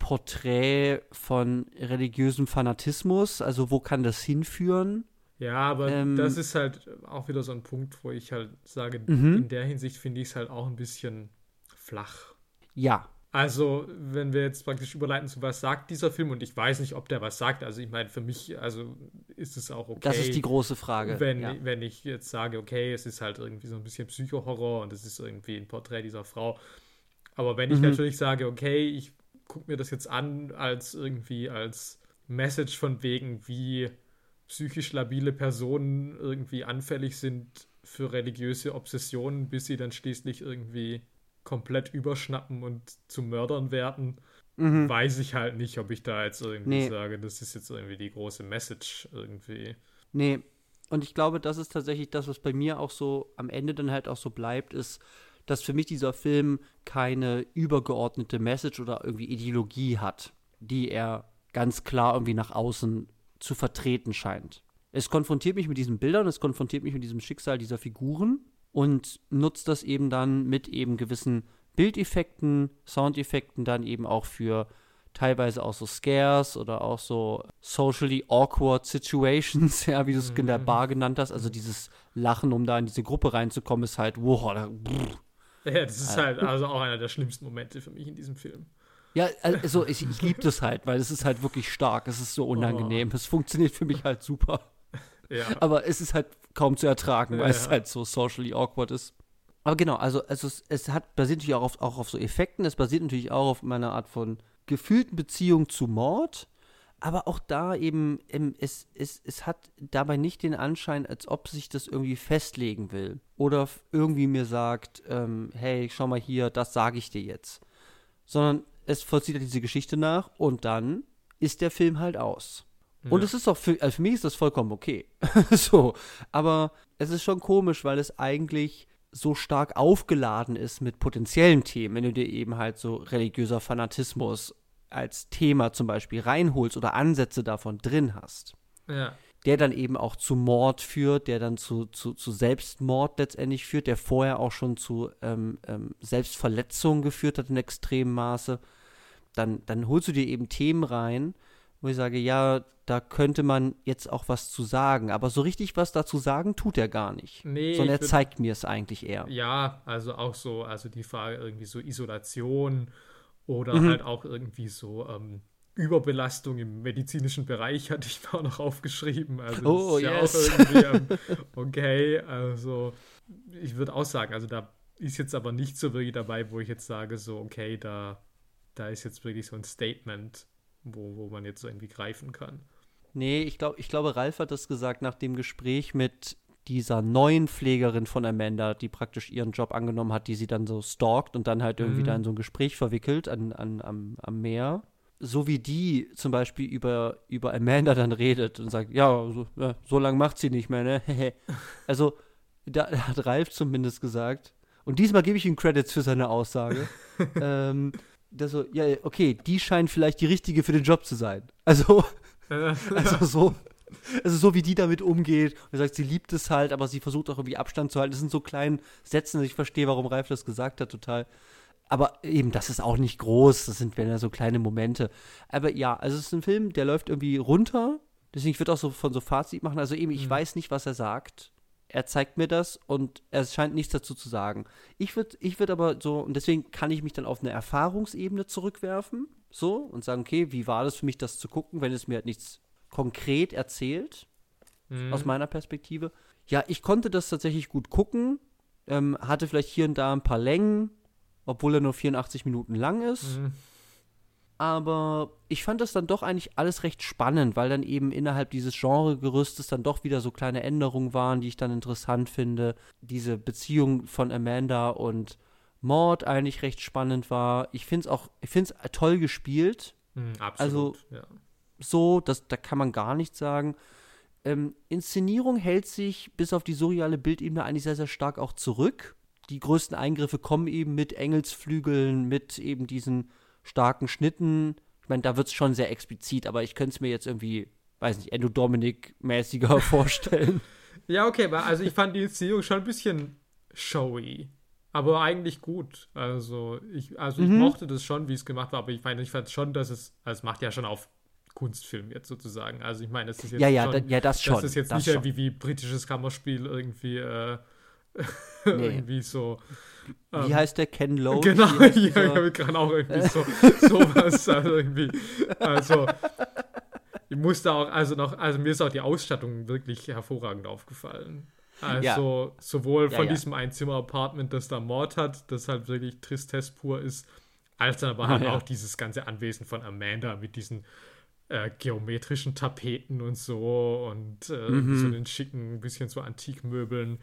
Porträt von religiösem Fanatismus. Also, wo kann das hinführen? Ja, aber ähm, das ist halt auch wieder so ein Punkt, wo ich halt sage, mhm. in der Hinsicht finde ich es halt auch ein bisschen flach. Ja. Also, wenn wir jetzt praktisch überleiten zu was sagt dieser Film und ich weiß nicht, ob der was sagt, also ich meine, für mich, also ist es auch okay. Das ist die große Frage. Wenn, ja. wenn ich jetzt sage, okay, es ist halt irgendwie so ein bisschen Psychohorror und es ist irgendwie ein Porträt dieser Frau. Aber wenn ich mhm. natürlich sage, okay, ich gucke mir das jetzt an als irgendwie als Message von wegen, wie psychisch labile Personen irgendwie anfällig sind für religiöse Obsessionen, bis sie dann schließlich irgendwie komplett überschnappen und zu Mördern werden, mhm. weiß ich halt nicht, ob ich da jetzt irgendwie nee. sage, das ist jetzt irgendwie die große Message irgendwie. Nee, und ich glaube, das ist tatsächlich das, was bei mir auch so am Ende dann halt auch so bleibt, ist, dass für mich dieser Film keine übergeordnete Message oder irgendwie Ideologie hat, die er ganz klar irgendwie nach außen zu vertreten scheint. Es konfrontiert mich mit diesen Bildern, es konfrontiert mich mit diesem Schicksal dieser Figuren und nutzt das eben dann mit eben gewissen Bildeffekten, Soundeffekten dann eben auch für teilweise auch so Scares oder auch so socially awkward situations, ja, wie du es in der mhm. Bar genannt hast. Also dieses Lachen, um da in diese Gruppe reinzukommen, ist halt, wow, da, Ja, das ist halt also auch einer der schlimmsten Momente für mich in diesem Film. Ja, also ich, ich liebe das halt, weil es ist halt wirklich stark, es ist so unangenehm. Oh. Es funktioniert für mich halt super. Ja. Aber es ist halt kaum zu ertragen, weil ja. es halt so socially awkward ist. Aber genau, also, also es, es hat, basiert natürlich auch auf, auch auf so Effekten, es basiert natürlich auch auf meiner Art von gefühlten Beziehung zu Mord, aber auch da eben, es, es, es hat dabei nicht den Anschein, als ob sich das irgendwie festlegen will. Oder irgendwie mir sagt, ähm, hey, schau mal hier, das sage ich dir jetzt. Sondern es vollzieht halt diese Geschichte nach und dann ist der Film halt aus. Ja. Und es ist auch für, also für mich ist das vollkommen okay. so. Aber es ist schon komisch, weil es eigentlich so stark aufgeladen ist mit potenziellen Themen, wenn du dir eben halt so religiöser Fanatismus als Thema zum Beispiel reinholst oder Ansätze davon drin hast. Ja. Der dann eben auch zu Mord führt, der dann zu, zu, zu Selbstmord letztendlich führt, der vorher auch schon zu ähm, ähm, Selbstverletzungen geführt hat in extremem Maße. Dann, dann holst du dir eben Themen rein, wo ich sage, ja, da könnte man jetzt auch was zu sagen. Aber so richtig was dazu sagen tut er gar nicht. Nee, sondern er zeigt mir es eigentlich eher. Ja, also auch so, also die Frage irgendwie so Isolation oder mhm. halt auch irgendwie so ähm, Überbelastung im medizinischen Bereich hatte ich mir auch noch aufgeschrieben. Also oh, ist ja yes. auch irgendwie ähm, okay. Also ich würde auch sagen, also da ist jetzt aber nicht so wirklich dabei, wo ich jetzt sage, so, okay, da, da ist jetzt wirklich so ein Statement wo, wo man jetzt so irgendwie greifen kann. Nee, ich, glaub, ich glaube, Ralf hat das gesagt nach dem Gespräch mit dieser neuen Pflegerin von Amanda, die praktisch ihren Job angenommen hat, die sie dann so stalkt und dann halt irgendwie mhm. da in so ein Gespräch verwickelt an, an, am, am Meer. So wie die zum Beispiel über, über Amanda dann redet und sagt, ja, so, ja, so lange macht sie nicht mehr, ne? also, da hat Ralf zumindest gesagt, und diesmal gebe ich ihm Credits für seine Aussage, ähm, der so, ja, okay, die scheint vielleicht die richtige für den Job zu sein. Also, also so. Also so wie die damit umgeht und sagt, sie liebt es halt, aber sie versucht auch irgendwie Abstand zu halten. Das sind so kleine Sätze, dass ich verstehe, warum Ralf das gesagt hat, total. Aber eben, das ist auch nicht groß, das sind ja so kleine Momente. Aber ja, also es ist ein Film, der läuft irgendwie runter. Deswegen, ich würde auch so von so Fazit machen. Also eben, ich mhm. weiß nicht, was er sagt er zeigt mir das und er scheint nichts dazu zu sagen. Ich würde ich würd aber so, und deswegen kann ich mich dann auf eine Erfahrungsebene zurückwerfen, so, und sagen, okay, wie war das für mich, das zu gucken, wenn es mir halt nichts konkret erzählt, mhm. aus meiner Perspektive. Ja, ich konnte das tatsächlich gut gucken, ähm, hatte vielleicht hier und da ein paar Längen, obwohl er nur 84 Minuten lang ist. Mhm aber ich fand das dann doch eigentlich alles recht spannend, weil dann eben innerhalb dieses Genregerüstes dann doch wieder so kleine Änderungen waren, die ich dann interessant finde. Diese Beziehung von Amanda und Maud eigentlich recht spannend war. Ich finde es auch, ich finde es toll gespielt. Mhm, absolut, also ja. so, das, da kann man gar nichts sagen. Ähm, Inszenierung hält sich bis auf die surreale Bildebene eigentlich sehr, sehr stark auch zurück. Die größten Eingriffe kommen eben mit Engelsflügeln, mit eben diesen starken Schnitten. Ich meine, da wird es schon sehr explizit, aber ich könnte es mir jetzt irgendwie, weiß nicht, Endo Dominik-mäßiger vorstellen. Ja, okay, aber also ich fand die Inszenierung schon ein bisschen showy. Aber eigentlich gut. Also ich, also ich mhm. mochte das schon, wie es gemacht war, aber ich meine, ich fand schon, dass es, also es macht ja schon auf Kunstfilm jetzt sozusagen. Also ich meine, es ist jetzt ja, ja, schon, da, ja, das schon. Das ist jetzt nicht irgendwie wie britisches Kammerspiel irgendwie äh. irgendwie so. Wie ähm, heißt der Ken Loach? Genau, ich habe gerade auch irgendwie so sowas. Also irgendwie, also ich musste auch, also noch, also mir ist auch die Ausstattung wirklich hervorragend aufgefallen. Also ja. sowohl von ja, ja. diesem Einzimmer-Apartment, das da Mord hat, das halt wirklich Tristesse pur ist, als dann aber halt auch dieses ganze Anwesen von Amanda mit diesen äh, geometrischen Tapeten und so und äh, Mhm. so den schicken, bisschen so Antikmöbeln.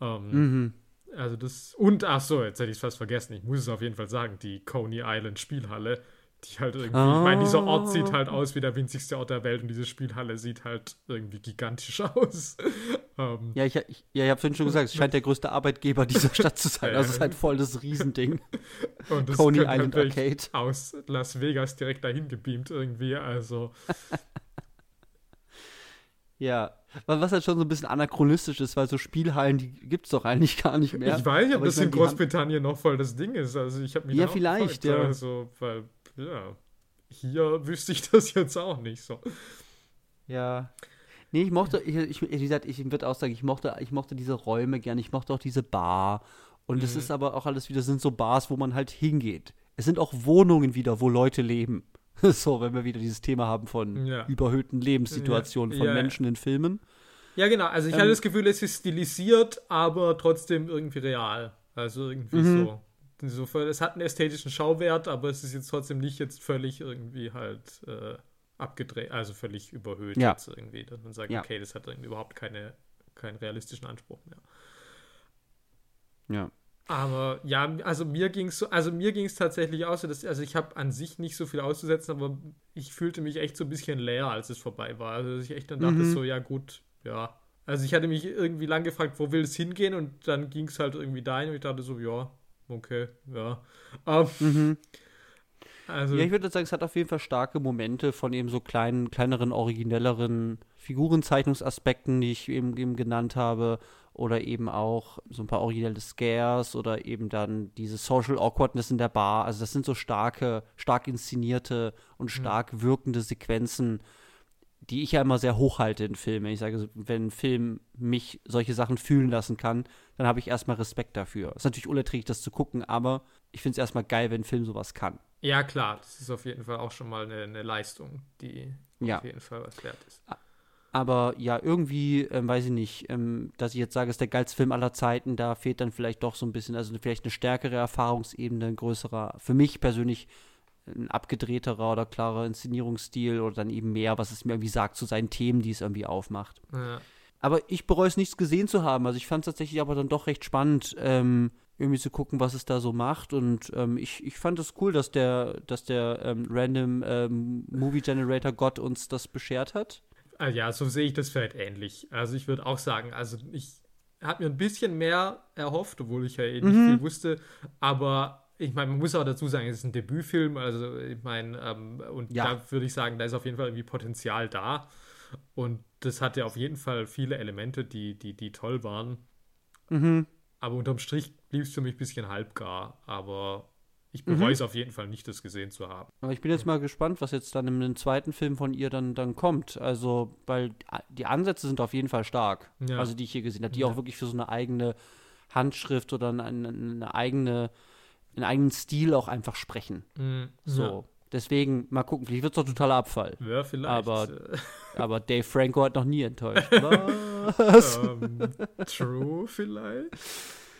Ähm, Mhm. Also das. Und ach so, jetzt hätte ich es fast vergessen. Ich muss es auf jeden Fall sagen, die Coney Island Spielhalle, die halt irgendwie. Ich meine, dieser Ort sieht halt aus wie der winzigste Ort der Welt und diese Spielhalle sieht halt irgendwie gigantisch aus. ähm, Ja, ich, ich, ja, ich habe vorhin schon gesagt, es scheint der größte Arbeitgeber dieser Stadt zu sein. Also es ist halt voll das Riesending. und das Coney Island Arcade. aus Las Vegas direkt dahin gebeamt irgendwie. Also. Ja, wa- was halt schon so ein bisschen anachronistisch ist, weil so Spielhallen, die gibt es doch eigentlich gar nicht mehr. Ich weiß nicht, ob Aber das in Großbritannien noch voll das Ding ist. Also ich habe mich Ja, vielleicht, gefragt, ja. Also, weil, ja, hier wüsste ich das jetzt auch nicht so. Ja. Nee, ich mochte, ich, ich, wie gesagt, ich würde auch sagen, ich mochte, ich mochte diese Räume gerne, ich mochte auch diese Bar. Und es Mhm. ist aber auch alles wieder, sind so Bars, wo man halt hingeht. Es sind auch Wohnungen wieder, wo Leute leben. So, wenn wir wieder dieses Thema haben von Ja. überhöhten Lebenssituationen von ja. Menschen in Filmen. Ja, genau. Also ich Ähm, hatte das Gefühl, es ist stilisiert, aber trotzdem irgendwie real. Also irgendwie Mhm. so. Insofern, es hat einen ästhetischen Schauwert, aber es ist jetzt trotzdem nicht jetzt völlig irgendwie halt äh, abgedreht, also völlig überhöht Ja. jetzt irgendwie, dass man sagt, Ja. okay, das hat irgendwie überhaupt keine, keinen realistischen Anspruch mehr. Ja. Aber ja, also mir ging es so, also mir ging es tatsächlich auch so, dass, also ich habe an sich nicht so viel auszusetzen, aber ich fühlte mich echt so ein bisschen leer, als es vorbei war. Also dass ich echt dann dachte Mhm. so, ja gut, ja. Also ich hatte mich irgendwie lang gefragt, wo will es hingehen und dann ging es halt irgendwie dahin und ich dachte so, ja, okay, ja. Ähm, Mhm. also Ja, ich würde sagen, es hat auf jeden Fall starke Momente von eben so kleinen, kleineren, originelleren Figurenzeichnungsaspekten, die ich eben, eben genannt habe. Oder eben auch so ein paar originelle Scares oder eben dann diese Social Awkwardness in der Bar. Also das sind so starke, stark inszenierte und stark wirkende Sequenzen, die ich ja immer sehr hochhalte in Filmen. Ich sage, wenn ein Film mich solche Sachen fühlen lassen kann, dann habe ich erstmal Respekt dafür. Ist natürlich unerträglich, das zu gucken, aber ich finde es erstmal geil, wenn ein Film sowas kann. ja klar, das ist auf jeden Fall auch schon mal eine, eine Leistung, die Ja. auf jeden Fall was wert ist. Aber ja, irgendwie, ähm, weiß ich nicht, ähm, dass ich jetzt sage, es ist der geilste Film aller Zeiten, da fehlt dann vielleicht doch so ein bisschen, also vielleicht eine stärkere Erfahrungsebene, ein größerer, für mich persönlich ein abgedrehterer oder klarer Inszenierungsstil oder dann eben mehr, was es mir irgendwie sagt zu seinen Themen, die es irgendwie aufmacht. Ja. Aber ich bereue es nichts gesehen zu haben. Also ich fand es tatsächlich aber dann doch recht spannend, ähm, irgendwie zu gucken, was es da so macht. Und ähm, ich, ich fand es cool, dass der, dass der ähm, Random ähm, Movie Generator Gott uns das beschert hat. Ah, Ja, so sehe ich das vielleicht ähnlich. Also ich würde auch sagen, also ich habe mir ein bisschen mehr erhofft, obwohl ich ja eh nicht Mhm. viel wusste. Aber ich meine, man muss auch dazu sagen, es ist ein Debütfilm. Also ich meine, ähm, und Ja. da würde ich sagen, da ist auf jeden Fall irgendwie Potenzial da. Und das hatte auf jeden Fall viele Elemente, die, die, die toll waren. Mhm. Aber unterm Strich blieb es für mich ein bisschen halbgar. Aber ich Mhm. bereue es auf jeden Fall nicht, das gesehen zu haben. Aber ich bin jetzt mal gespannt, was jetzt dann im zweiten Film von ihr dann, dann kommt. Also, weil die Ansätze sind auf jeden Fall stark. Ja. Also, die ich hier gesehen habe, die Ja. auch wirklich für so eine eigene Handschrift oder eine, eine eigene, einen eigenen Stil auch einfach sprechen. Mhm. So. Deswegen, mal gucken, vielleicht wird es doch totaler Abfall. Ja, ja vielleicht. Aber- Aber Dave Franco hat noch nie enttäuscht. Was? ähm, true vielleicht.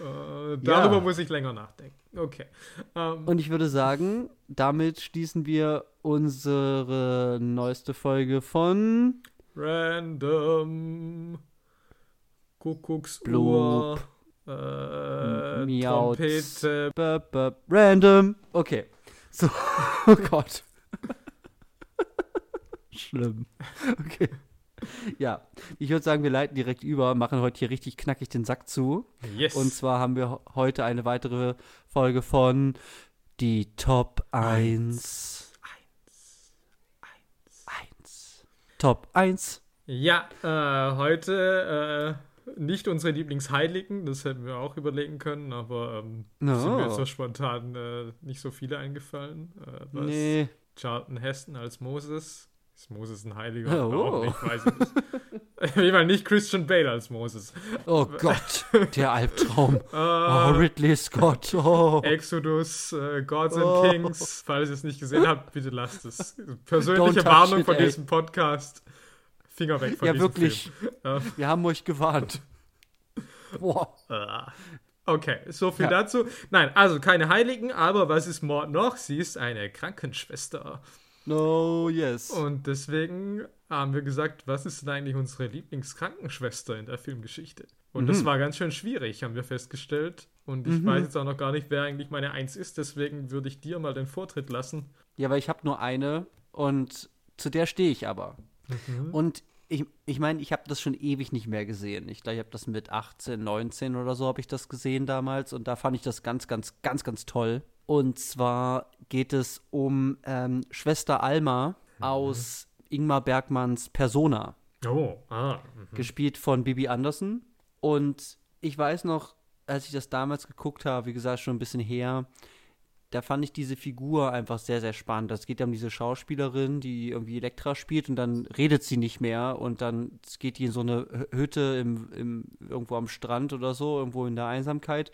Äh, darüber Ja. muss ich länger nachdenken. Okay. Ähm, Und ich würde sagen, damit schließen wir unsere neueste Folge von random. Kuckucksuhr. Blub. Äh, Miaut. Trompete. Bup, bup, random. Okay. So, oh Gott. Schlimm. Okay. Ja, ich würde sagen, wir leiten direkt über, machen heute hier richtig knackig den Sack zu. Yes. Und zwar haben wir heute eine weitere Folge von Die Top 1. 1. Top 1. ja, äh, heute äh, nicht unsere Lieblingsheiligen, das hätten wir auch überlegen können, aber ähm, No. sind mir jetzt so spontan äh, nicht so viele eingefallen. Äh, was? Nee. Charlton Heston als Moses. Ist Moses ein Heiliger? Oh. Nicht, weiß ich nicht. Auf jeden Fall nicht Christian Bale als Moses. Oh Gott, der Albtraum. Äh, Oh, Ridley Scott. Oh. Exodus, äh, Gods Oh. and Kings. Falls ihr es nicht gesehen habt, bitte lasst es. Persönliche Warnung it, von ey. diesem Podcast. Finger weg von Ja, diesem wirklich. Film. Ja. Wir haben euch gewarnt. Boah. Äh, Okay, so viel Ja. dazu. Nein, also keine Heiligen, aber was ist Mord noch? Sie ist eine Krankenschwester. No, yes. Und deswegen haben wir gesagt, was ist denn eigentlich unsere Lieblingskrankenschwester in der Filmgeschichte? Und mhm. das war ganz schön schwierig, haben wir festgestellt. Und ich mhm. weiß jetzt auch noch gar nicht, wer eigentlich meine Eins ist. Deswegen würde ich dir mal den Vortritt lassen. Ja, weil ich habe nur eine und zu der stehe ich aber. Mhm. Und ich, ich meine, ich habe das schon ewig nicht mehr gesehen. Ich glaube, ich habe das mit 18, 19 oder so habe ich das gesehen damals und da fand ich das ganz, ganz, ganz, ganz toll. Und zwar geht es um ähm, Schwester Alma mhm. aus Ingmar Bergmanns Persona. Oh, ah. Mhm. Gespielt von Bibi Anderson. Und ich weiß noch, als ich das damals geguckt habe, wie gesagt, schon ein bisschen her, da fand ich diese Figur einfach sehr, sehr spannend. Es geht ja um diese Schauspielerin, die irgendwie Elektra spielt und dann redet sie nicht mehr und dann geht die in so eine Hütte im, im, irgendwo am Strand oder so, irgendwo in der Einsamkeit.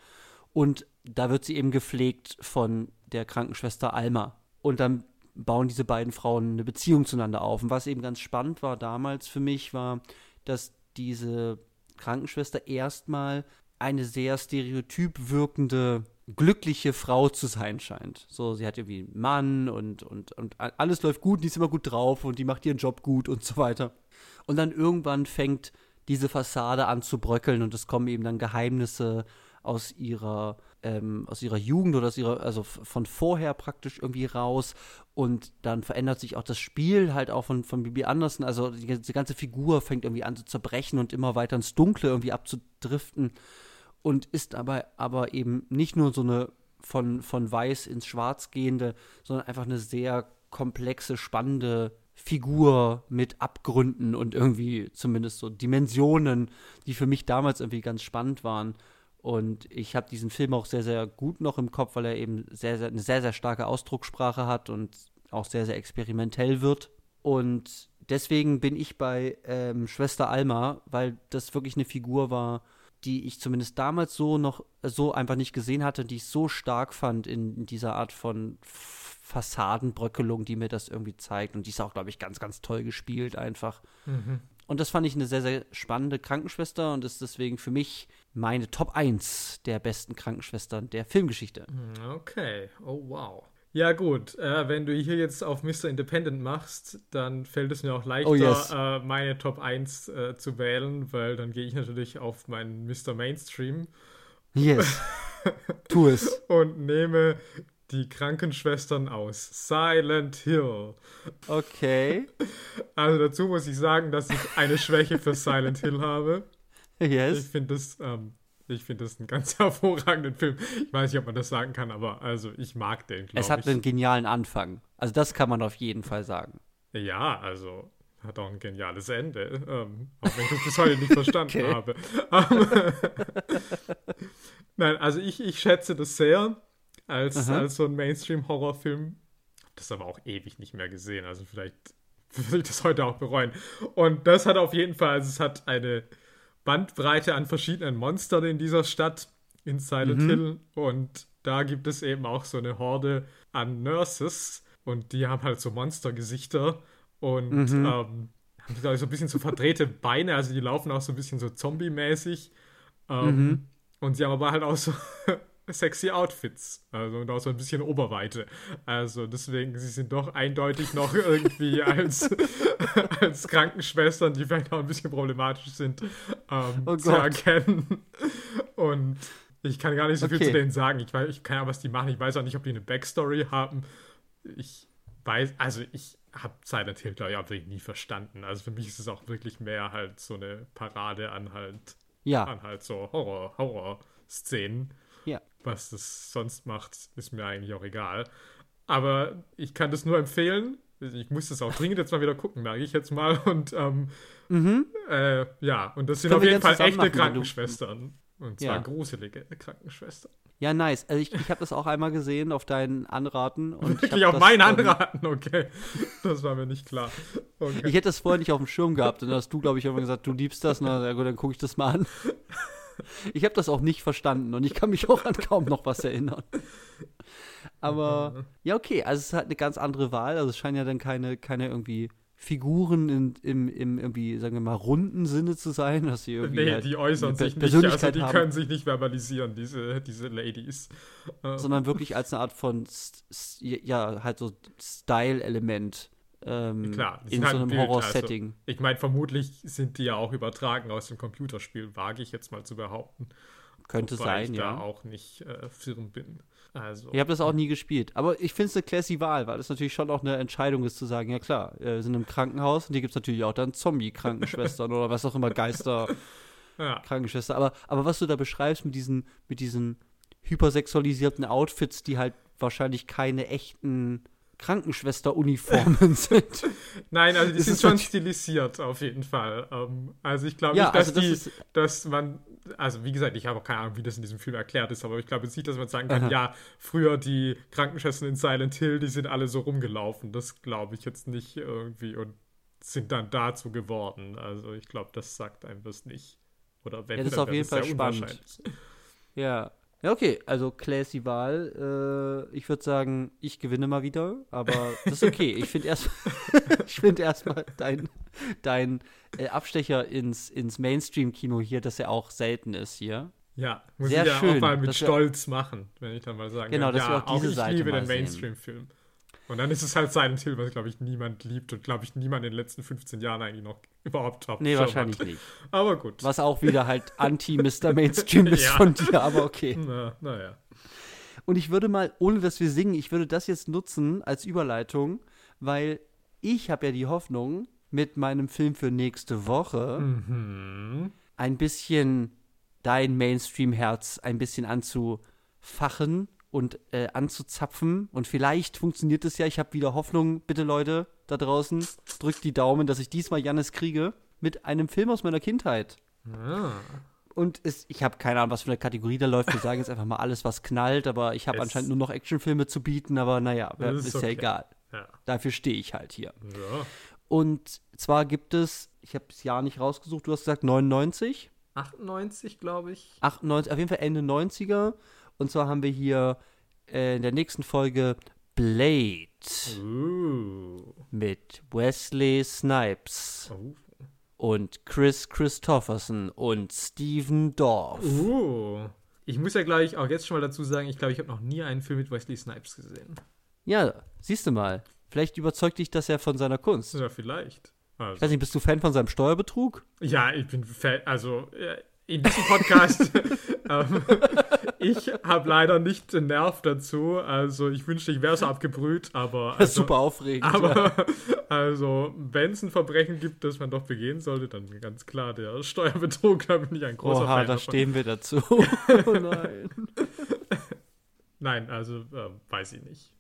Und da wird sie eben gepflegt von der Krankenschwester Alma. Und dann bauen diese beiden Frauen eine Beziehung zueinander auf. Und was eben ganz spannend war damals für mich, war, dass diese Krankenschwester erstmal eine sehr stereotyp wirkende glückliche Frau zu sein scheint. So, sie hat irgendwie einen Mann und, und, und alles läuft gut, die ist immer gut drauf und die macht ihren Job gut und so weiter. Und dann irgendwann fängt diese Fassade an zu bröckeln und es kommen eben dann Geheimnisse aus ihrer, ähm, aus ihrer Jugend oder aus ihrer, also von vorher praktisch irgendwie raus. Und dann verändert sich auch das Spiel halt auch von, von Bibi Anderson. Also die, die ganze Figur fängt irgendwie an zu zerbrechen und immer weiter ins Dunkle irgendwie abzudriften und ist aber, aber eben nicht nur so eine von, von weiß ins schwarz gehende, sondern einfach eine sehr komplexe, spannende Figur mit Abgründen und irgendwie zumindest so Dimensionen, die für mich damals irgendwie ganz spannend waren. Und ich habe diesen Film auch sehr, sehr gut noch im Kopf, weil er eben sehr, sehr, eine sehr, sehr starke Ausdruckssprache hat und auch sehr, sehr experimentell wird. Und deswegen bin ich bei ähm, Schwester Alma, weil das wirklich eine Figur war, die ich zumindest damals so noch so einfach nicht gesehen hatte, die ich so stark fand in, dieser Art von Fassadenbröckelung, die mir das irgendwie zeigt. Und die ist auch, glaube ich, ganz, ganz toll gespielt einfach. Mhm. Und das fand ich eine sehr, sehr spannende Krankenschwester und ist deswegen für mich meine Top 1 der besten Krankenschwestern der Filmgeschichte. Okay, oh wow. Ja, gut. Äh, wenn du hier jetzt auf Mr. Independent machst, dann fällt es mir auch leichter, oh yes. äh, meine Top 1 äh, zu wählen, weil dann gehe ich natürlich auf meinen Mr. Mainstream. Yes. tu es. Und nehme die Krankenschwestern aus Silent Hill. Okay. Also dazu muss ich sagen, dass ich eine Schwäche für Silent Hill habe. Yes. Ich finde das ähm, ich finde das einen ganz hervorragenden Film. Ich weiß nicht, ob man das sagen kann, aber also ich mag den, glaube ich. Es hat einen genialen Anfang. Also das kann man auf jeden Fall sagen. Ja, also hat auch ein geniales Ende. Ähm, auch wenn ich das bis heute nicht verstanden okay. habe. Nein, also ich, ich schätze das sehr als, als so ein Mainstream-Horrorfilm. Das aber auch ewig nicht mehr gesehen. Also vielleicht würde ich das heute auch bereuen. Und das hat auf jeden Fall, also es hat eine Bandbreite an verschiedenen Monstern in dieser Stadt, in Silent mhm. Hill. Und da gibt es eben auch so eine Horde an Nurses. Und die haben halt so Monstergesichter und mhm. ähm, haben so ein bisschen so verdrehte Beine. Also die laufen auch so ein bisschen so zombie-mäßig. Ähm, mhm. Und sie haben aber halt auch so sexy Outfits. Also und auch so ein bisschen Oberweite. Also deswegen, sie sind doch eindeutig noch irgendwie als, als Krankenschwestern, die vielleicht auch ein bisschen problematisch sind, ähm, oh zu erkennen. Und ich kann gar nicht so okay. viel zu denen sagen. Ich weiß, ich kann ja, was die machen. Ich weiß auch nicht, ob die eine Backstory haben. Ich weiß, also ich habe Silent Hill, glaube ich, auch wirklich nie verstanden. Also für mich ist es auch wirklich mehr halt so eine Parade an halt, ja. an halt so Horror, Horror-Szenen. Was das sonst macht, ist mir eigentlich auch egal. Aber ich kann das nur empfehlen. Ich muss das auch dringend jetzt mal wieder gucken, merke ich jetzt mal. Und ähm, mhm. äh, ja, und das sind auf jeden Fall echte Krankenschwestern. Und zwar ja. gruselige Krankenschwestern. Ja, nice. Also ich, ich habe das auch einmal gesehen auf deinen Anraten. Und Wirklich auf meinen Anraten, okay. Das war mir nicht klar. Okay. Ich hätte das vorher nicht auf dem Schirm gehabt. Und dann hast du, glaube ich, irgendwann gesagt, du liebst das. Na, ja gut, dann gucke ich das mal an. Ich habe das auch nicht verstanden und ich kann mich auch an kaum noch was erinnern. Aber ja, okay, also es ist halt eine ganz andere Wahl. Also es scheinen ja dann keine, keine irgendwie Figuren in, im, im irgendwie, sagen wir mal, runden Sinne zu sein, dass sie irgendwie. Nee, halt die äußern sich nicht, also die haben. können sich nicht verbalisieren, diese, diese Ladies. Sondern wirklich als eine Art von, ja, halt so Style-Element ähm, Klar, in so halt ein einem Bild, also Horror-Setting. Ich meine, vermutlich sind die ja auch übertragen aus dem Computerspiel, wage ich jetzt mal zu behaupten. Könnte Wobei sein, ich ja. da auch nicht äh, firm bin. Also, Ich habe das auch nie gespielt. Aber ich finde es eine classy Wahl, weil es natürlich schon auch eine Entscheidung ist zu sagen, ja klar, wir sind im Krankenhaus und hier gibt es natürlich auch dann Zombie-Krankenschwestern oder was auch immer, Geister-Krankenschwester. ja, Aber, aber was du da beschreibst mit diesen, mit diesen hypersexualisierten Outfits, die halt wahrscheinlich keine echten Krankenschwester-Uniformen sind. Nein, also die sind schon natürlich- stilisiert auf jeden Fall. Ähm, also ich glaube Ja, nicht, dass also das die, dass man, also wie gesagt, ich habe auch keine Ahnung, wie das in diesem Film erklärt ist, aber ich glaube jetzt nicht, dass man sagen kann, Aha. ja, früher die Krankenschwestern in Silent Hill, die sind alle so rumgelaufen. Das glaube ich jetzt nicht irgendwie und sind dann dazu geworden. Also ich glaube, das sagt einem das nicht. Oder wenn, Ja, das ist auf jeden Fall sehr spannend. Ja. Ja, okay, also classy Wahl. Äh, ich würde sagen, ich gewinne mal wieder, aber das ist okay. Ich finde erst, ich finde erstmal dein, dein äh, Abstecher ins, ins Mainstream-Kino hier, dass er auch selten ist hier. Ja, muss Sehr ich ja schön, auch mal mit dass wir- Stolz machen, wenn ich dann mal sagen Genau, kann, dass wir ja, auch diese ich Seite liebe den. Mainstream-Film. Und dann ist es halt Silent Hill, was, glaube ich, niemand liebt und, glaube ich, niemand in den letzten 15 Jahren eigentlich noch überhaupt dem Nee, wahrscheinlich hat. nicht. Aber gut. Was auch wieder halt anti-Mr. Mainstream ist Ja. von dir, aber okay. Na, naja. Und ich würde mal, ohne dass wir singen, ich würde das jetzt nutzen als Überleitung, weil ich habe ja die Hoffnung, mit meinem Film für nächste Woche Mhm. ein bisschen dein Mainstream-Herz ein bisschen anzufachen und äh, anzuzapfen. Und vielleicht funktioniert es ja. Ich habe wieder Hoffnung. Bitte, Leute da draußen, drückt die Daumen, dass ich diesmal Jannis kriege mit einem Film aus meiner Kindheit. Ah. Und es, ich habe keine Ahnung, was für eine Kategorie da läuft. Wir sagen jetzt einfach mal alles, was knallt. Aber ich habe anscheinend nur noch Actionfilme zu bieten. Aber naja, ist, ist ja okay. egal. Ja. Dafür stehe ich halt hier. ja. Und zwar gibt es, ich habe das Jahr nicht rausgesucht, du hast gesagt 99. 98, glaube ich. 98, auf jeden Fall Ende 90er. Und zwar haben wir hier äh, in der nächsten Folge Blade Uh. mit Wesley Snipes Oh. und Chris Christopherson und Steven Dorff. Uh. Ich muss ja gleich auch jetzt schon mal dazu sagen, ich glaube, ich habe noch nie einen Film mit Wesley Snipes gesehen. Ja, siehst du mal. Vielleicht überzeugt dich das ja von seiner Kunst. Ja, vielleicht. Ich Also. weiß nicht, bist du Fan von seinem Steuerbetrug? Ja, ich bin Fan, also in diesem Podcast, ähm, ich habe leider nicht den Nerv dazu. Also ich wünschte, ich wäre so abgebrüht, aber Das ist also, super aufregend. ja. Aber also, wenn es ein Verbrechen gibt, das man doch begehen sollte, dann ganz klar der Steuerbetrug, da bin ich ein großer Oha, Fan da davon. stehen wir dazu. oh nein. Nein, also äh, weiß ich nicht.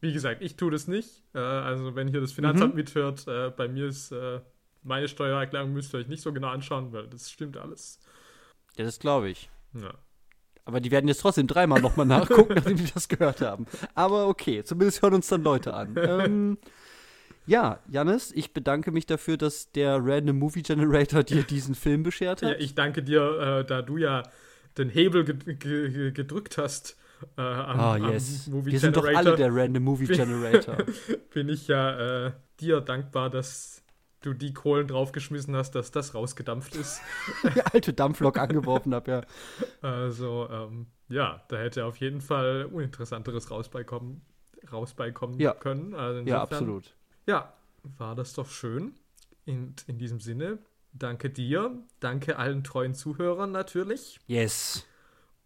Wie gesagt, ich tue das nicht. Äh, also wenn hier das Finanzamt Mhm. mithört, äh, bei mir ist äh, meine Steuererklärung müsst ihr euch nicht so genau anschauen, weil das stimmt alles. Ja, das glaube ich. Ja. Aber die werden jetzt trotzdem dreimal nochmal nachgucken, nachdem die das gehört haben. Aber okay, zumindest hören uns dann Leute an. ähm, ja, Janis, ich bedanke mich dafür, dass der Random Movie Generator dir diesen Film beschert Ja, hat. ich danke dir, äh, da du ja den Hebel ge ge ge gedrückt hast äh, am, Ah, yes. Movie Wir sind doch Generator, alle der Random Movie Generator. bin ich ja äh, dir dankbar, dass du die Kohlen draufgeschmissen hast, dass das rausgedampft ist. die alte Dampflok angeworfen habe, ja. Also, ähm, ja, da hätte auf jeden Fall Uninteressanteres rausbeikommen, rausbeikommen Ja. können. Also Ja, insofern- absolut. Ja, war das doch schön. In, in diesem Sinne, danke dir, danke allen treuen Zuhörern natürlich. Yes.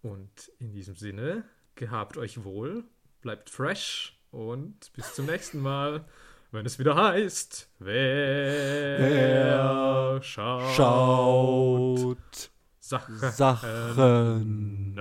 Und in diesem Sinne, gehabt euch wohl, bleibt fresh und bis zum nächsten Mal, wenn es wieder heißt, wer, Wer schaut, Schaut Sachen. Sachen.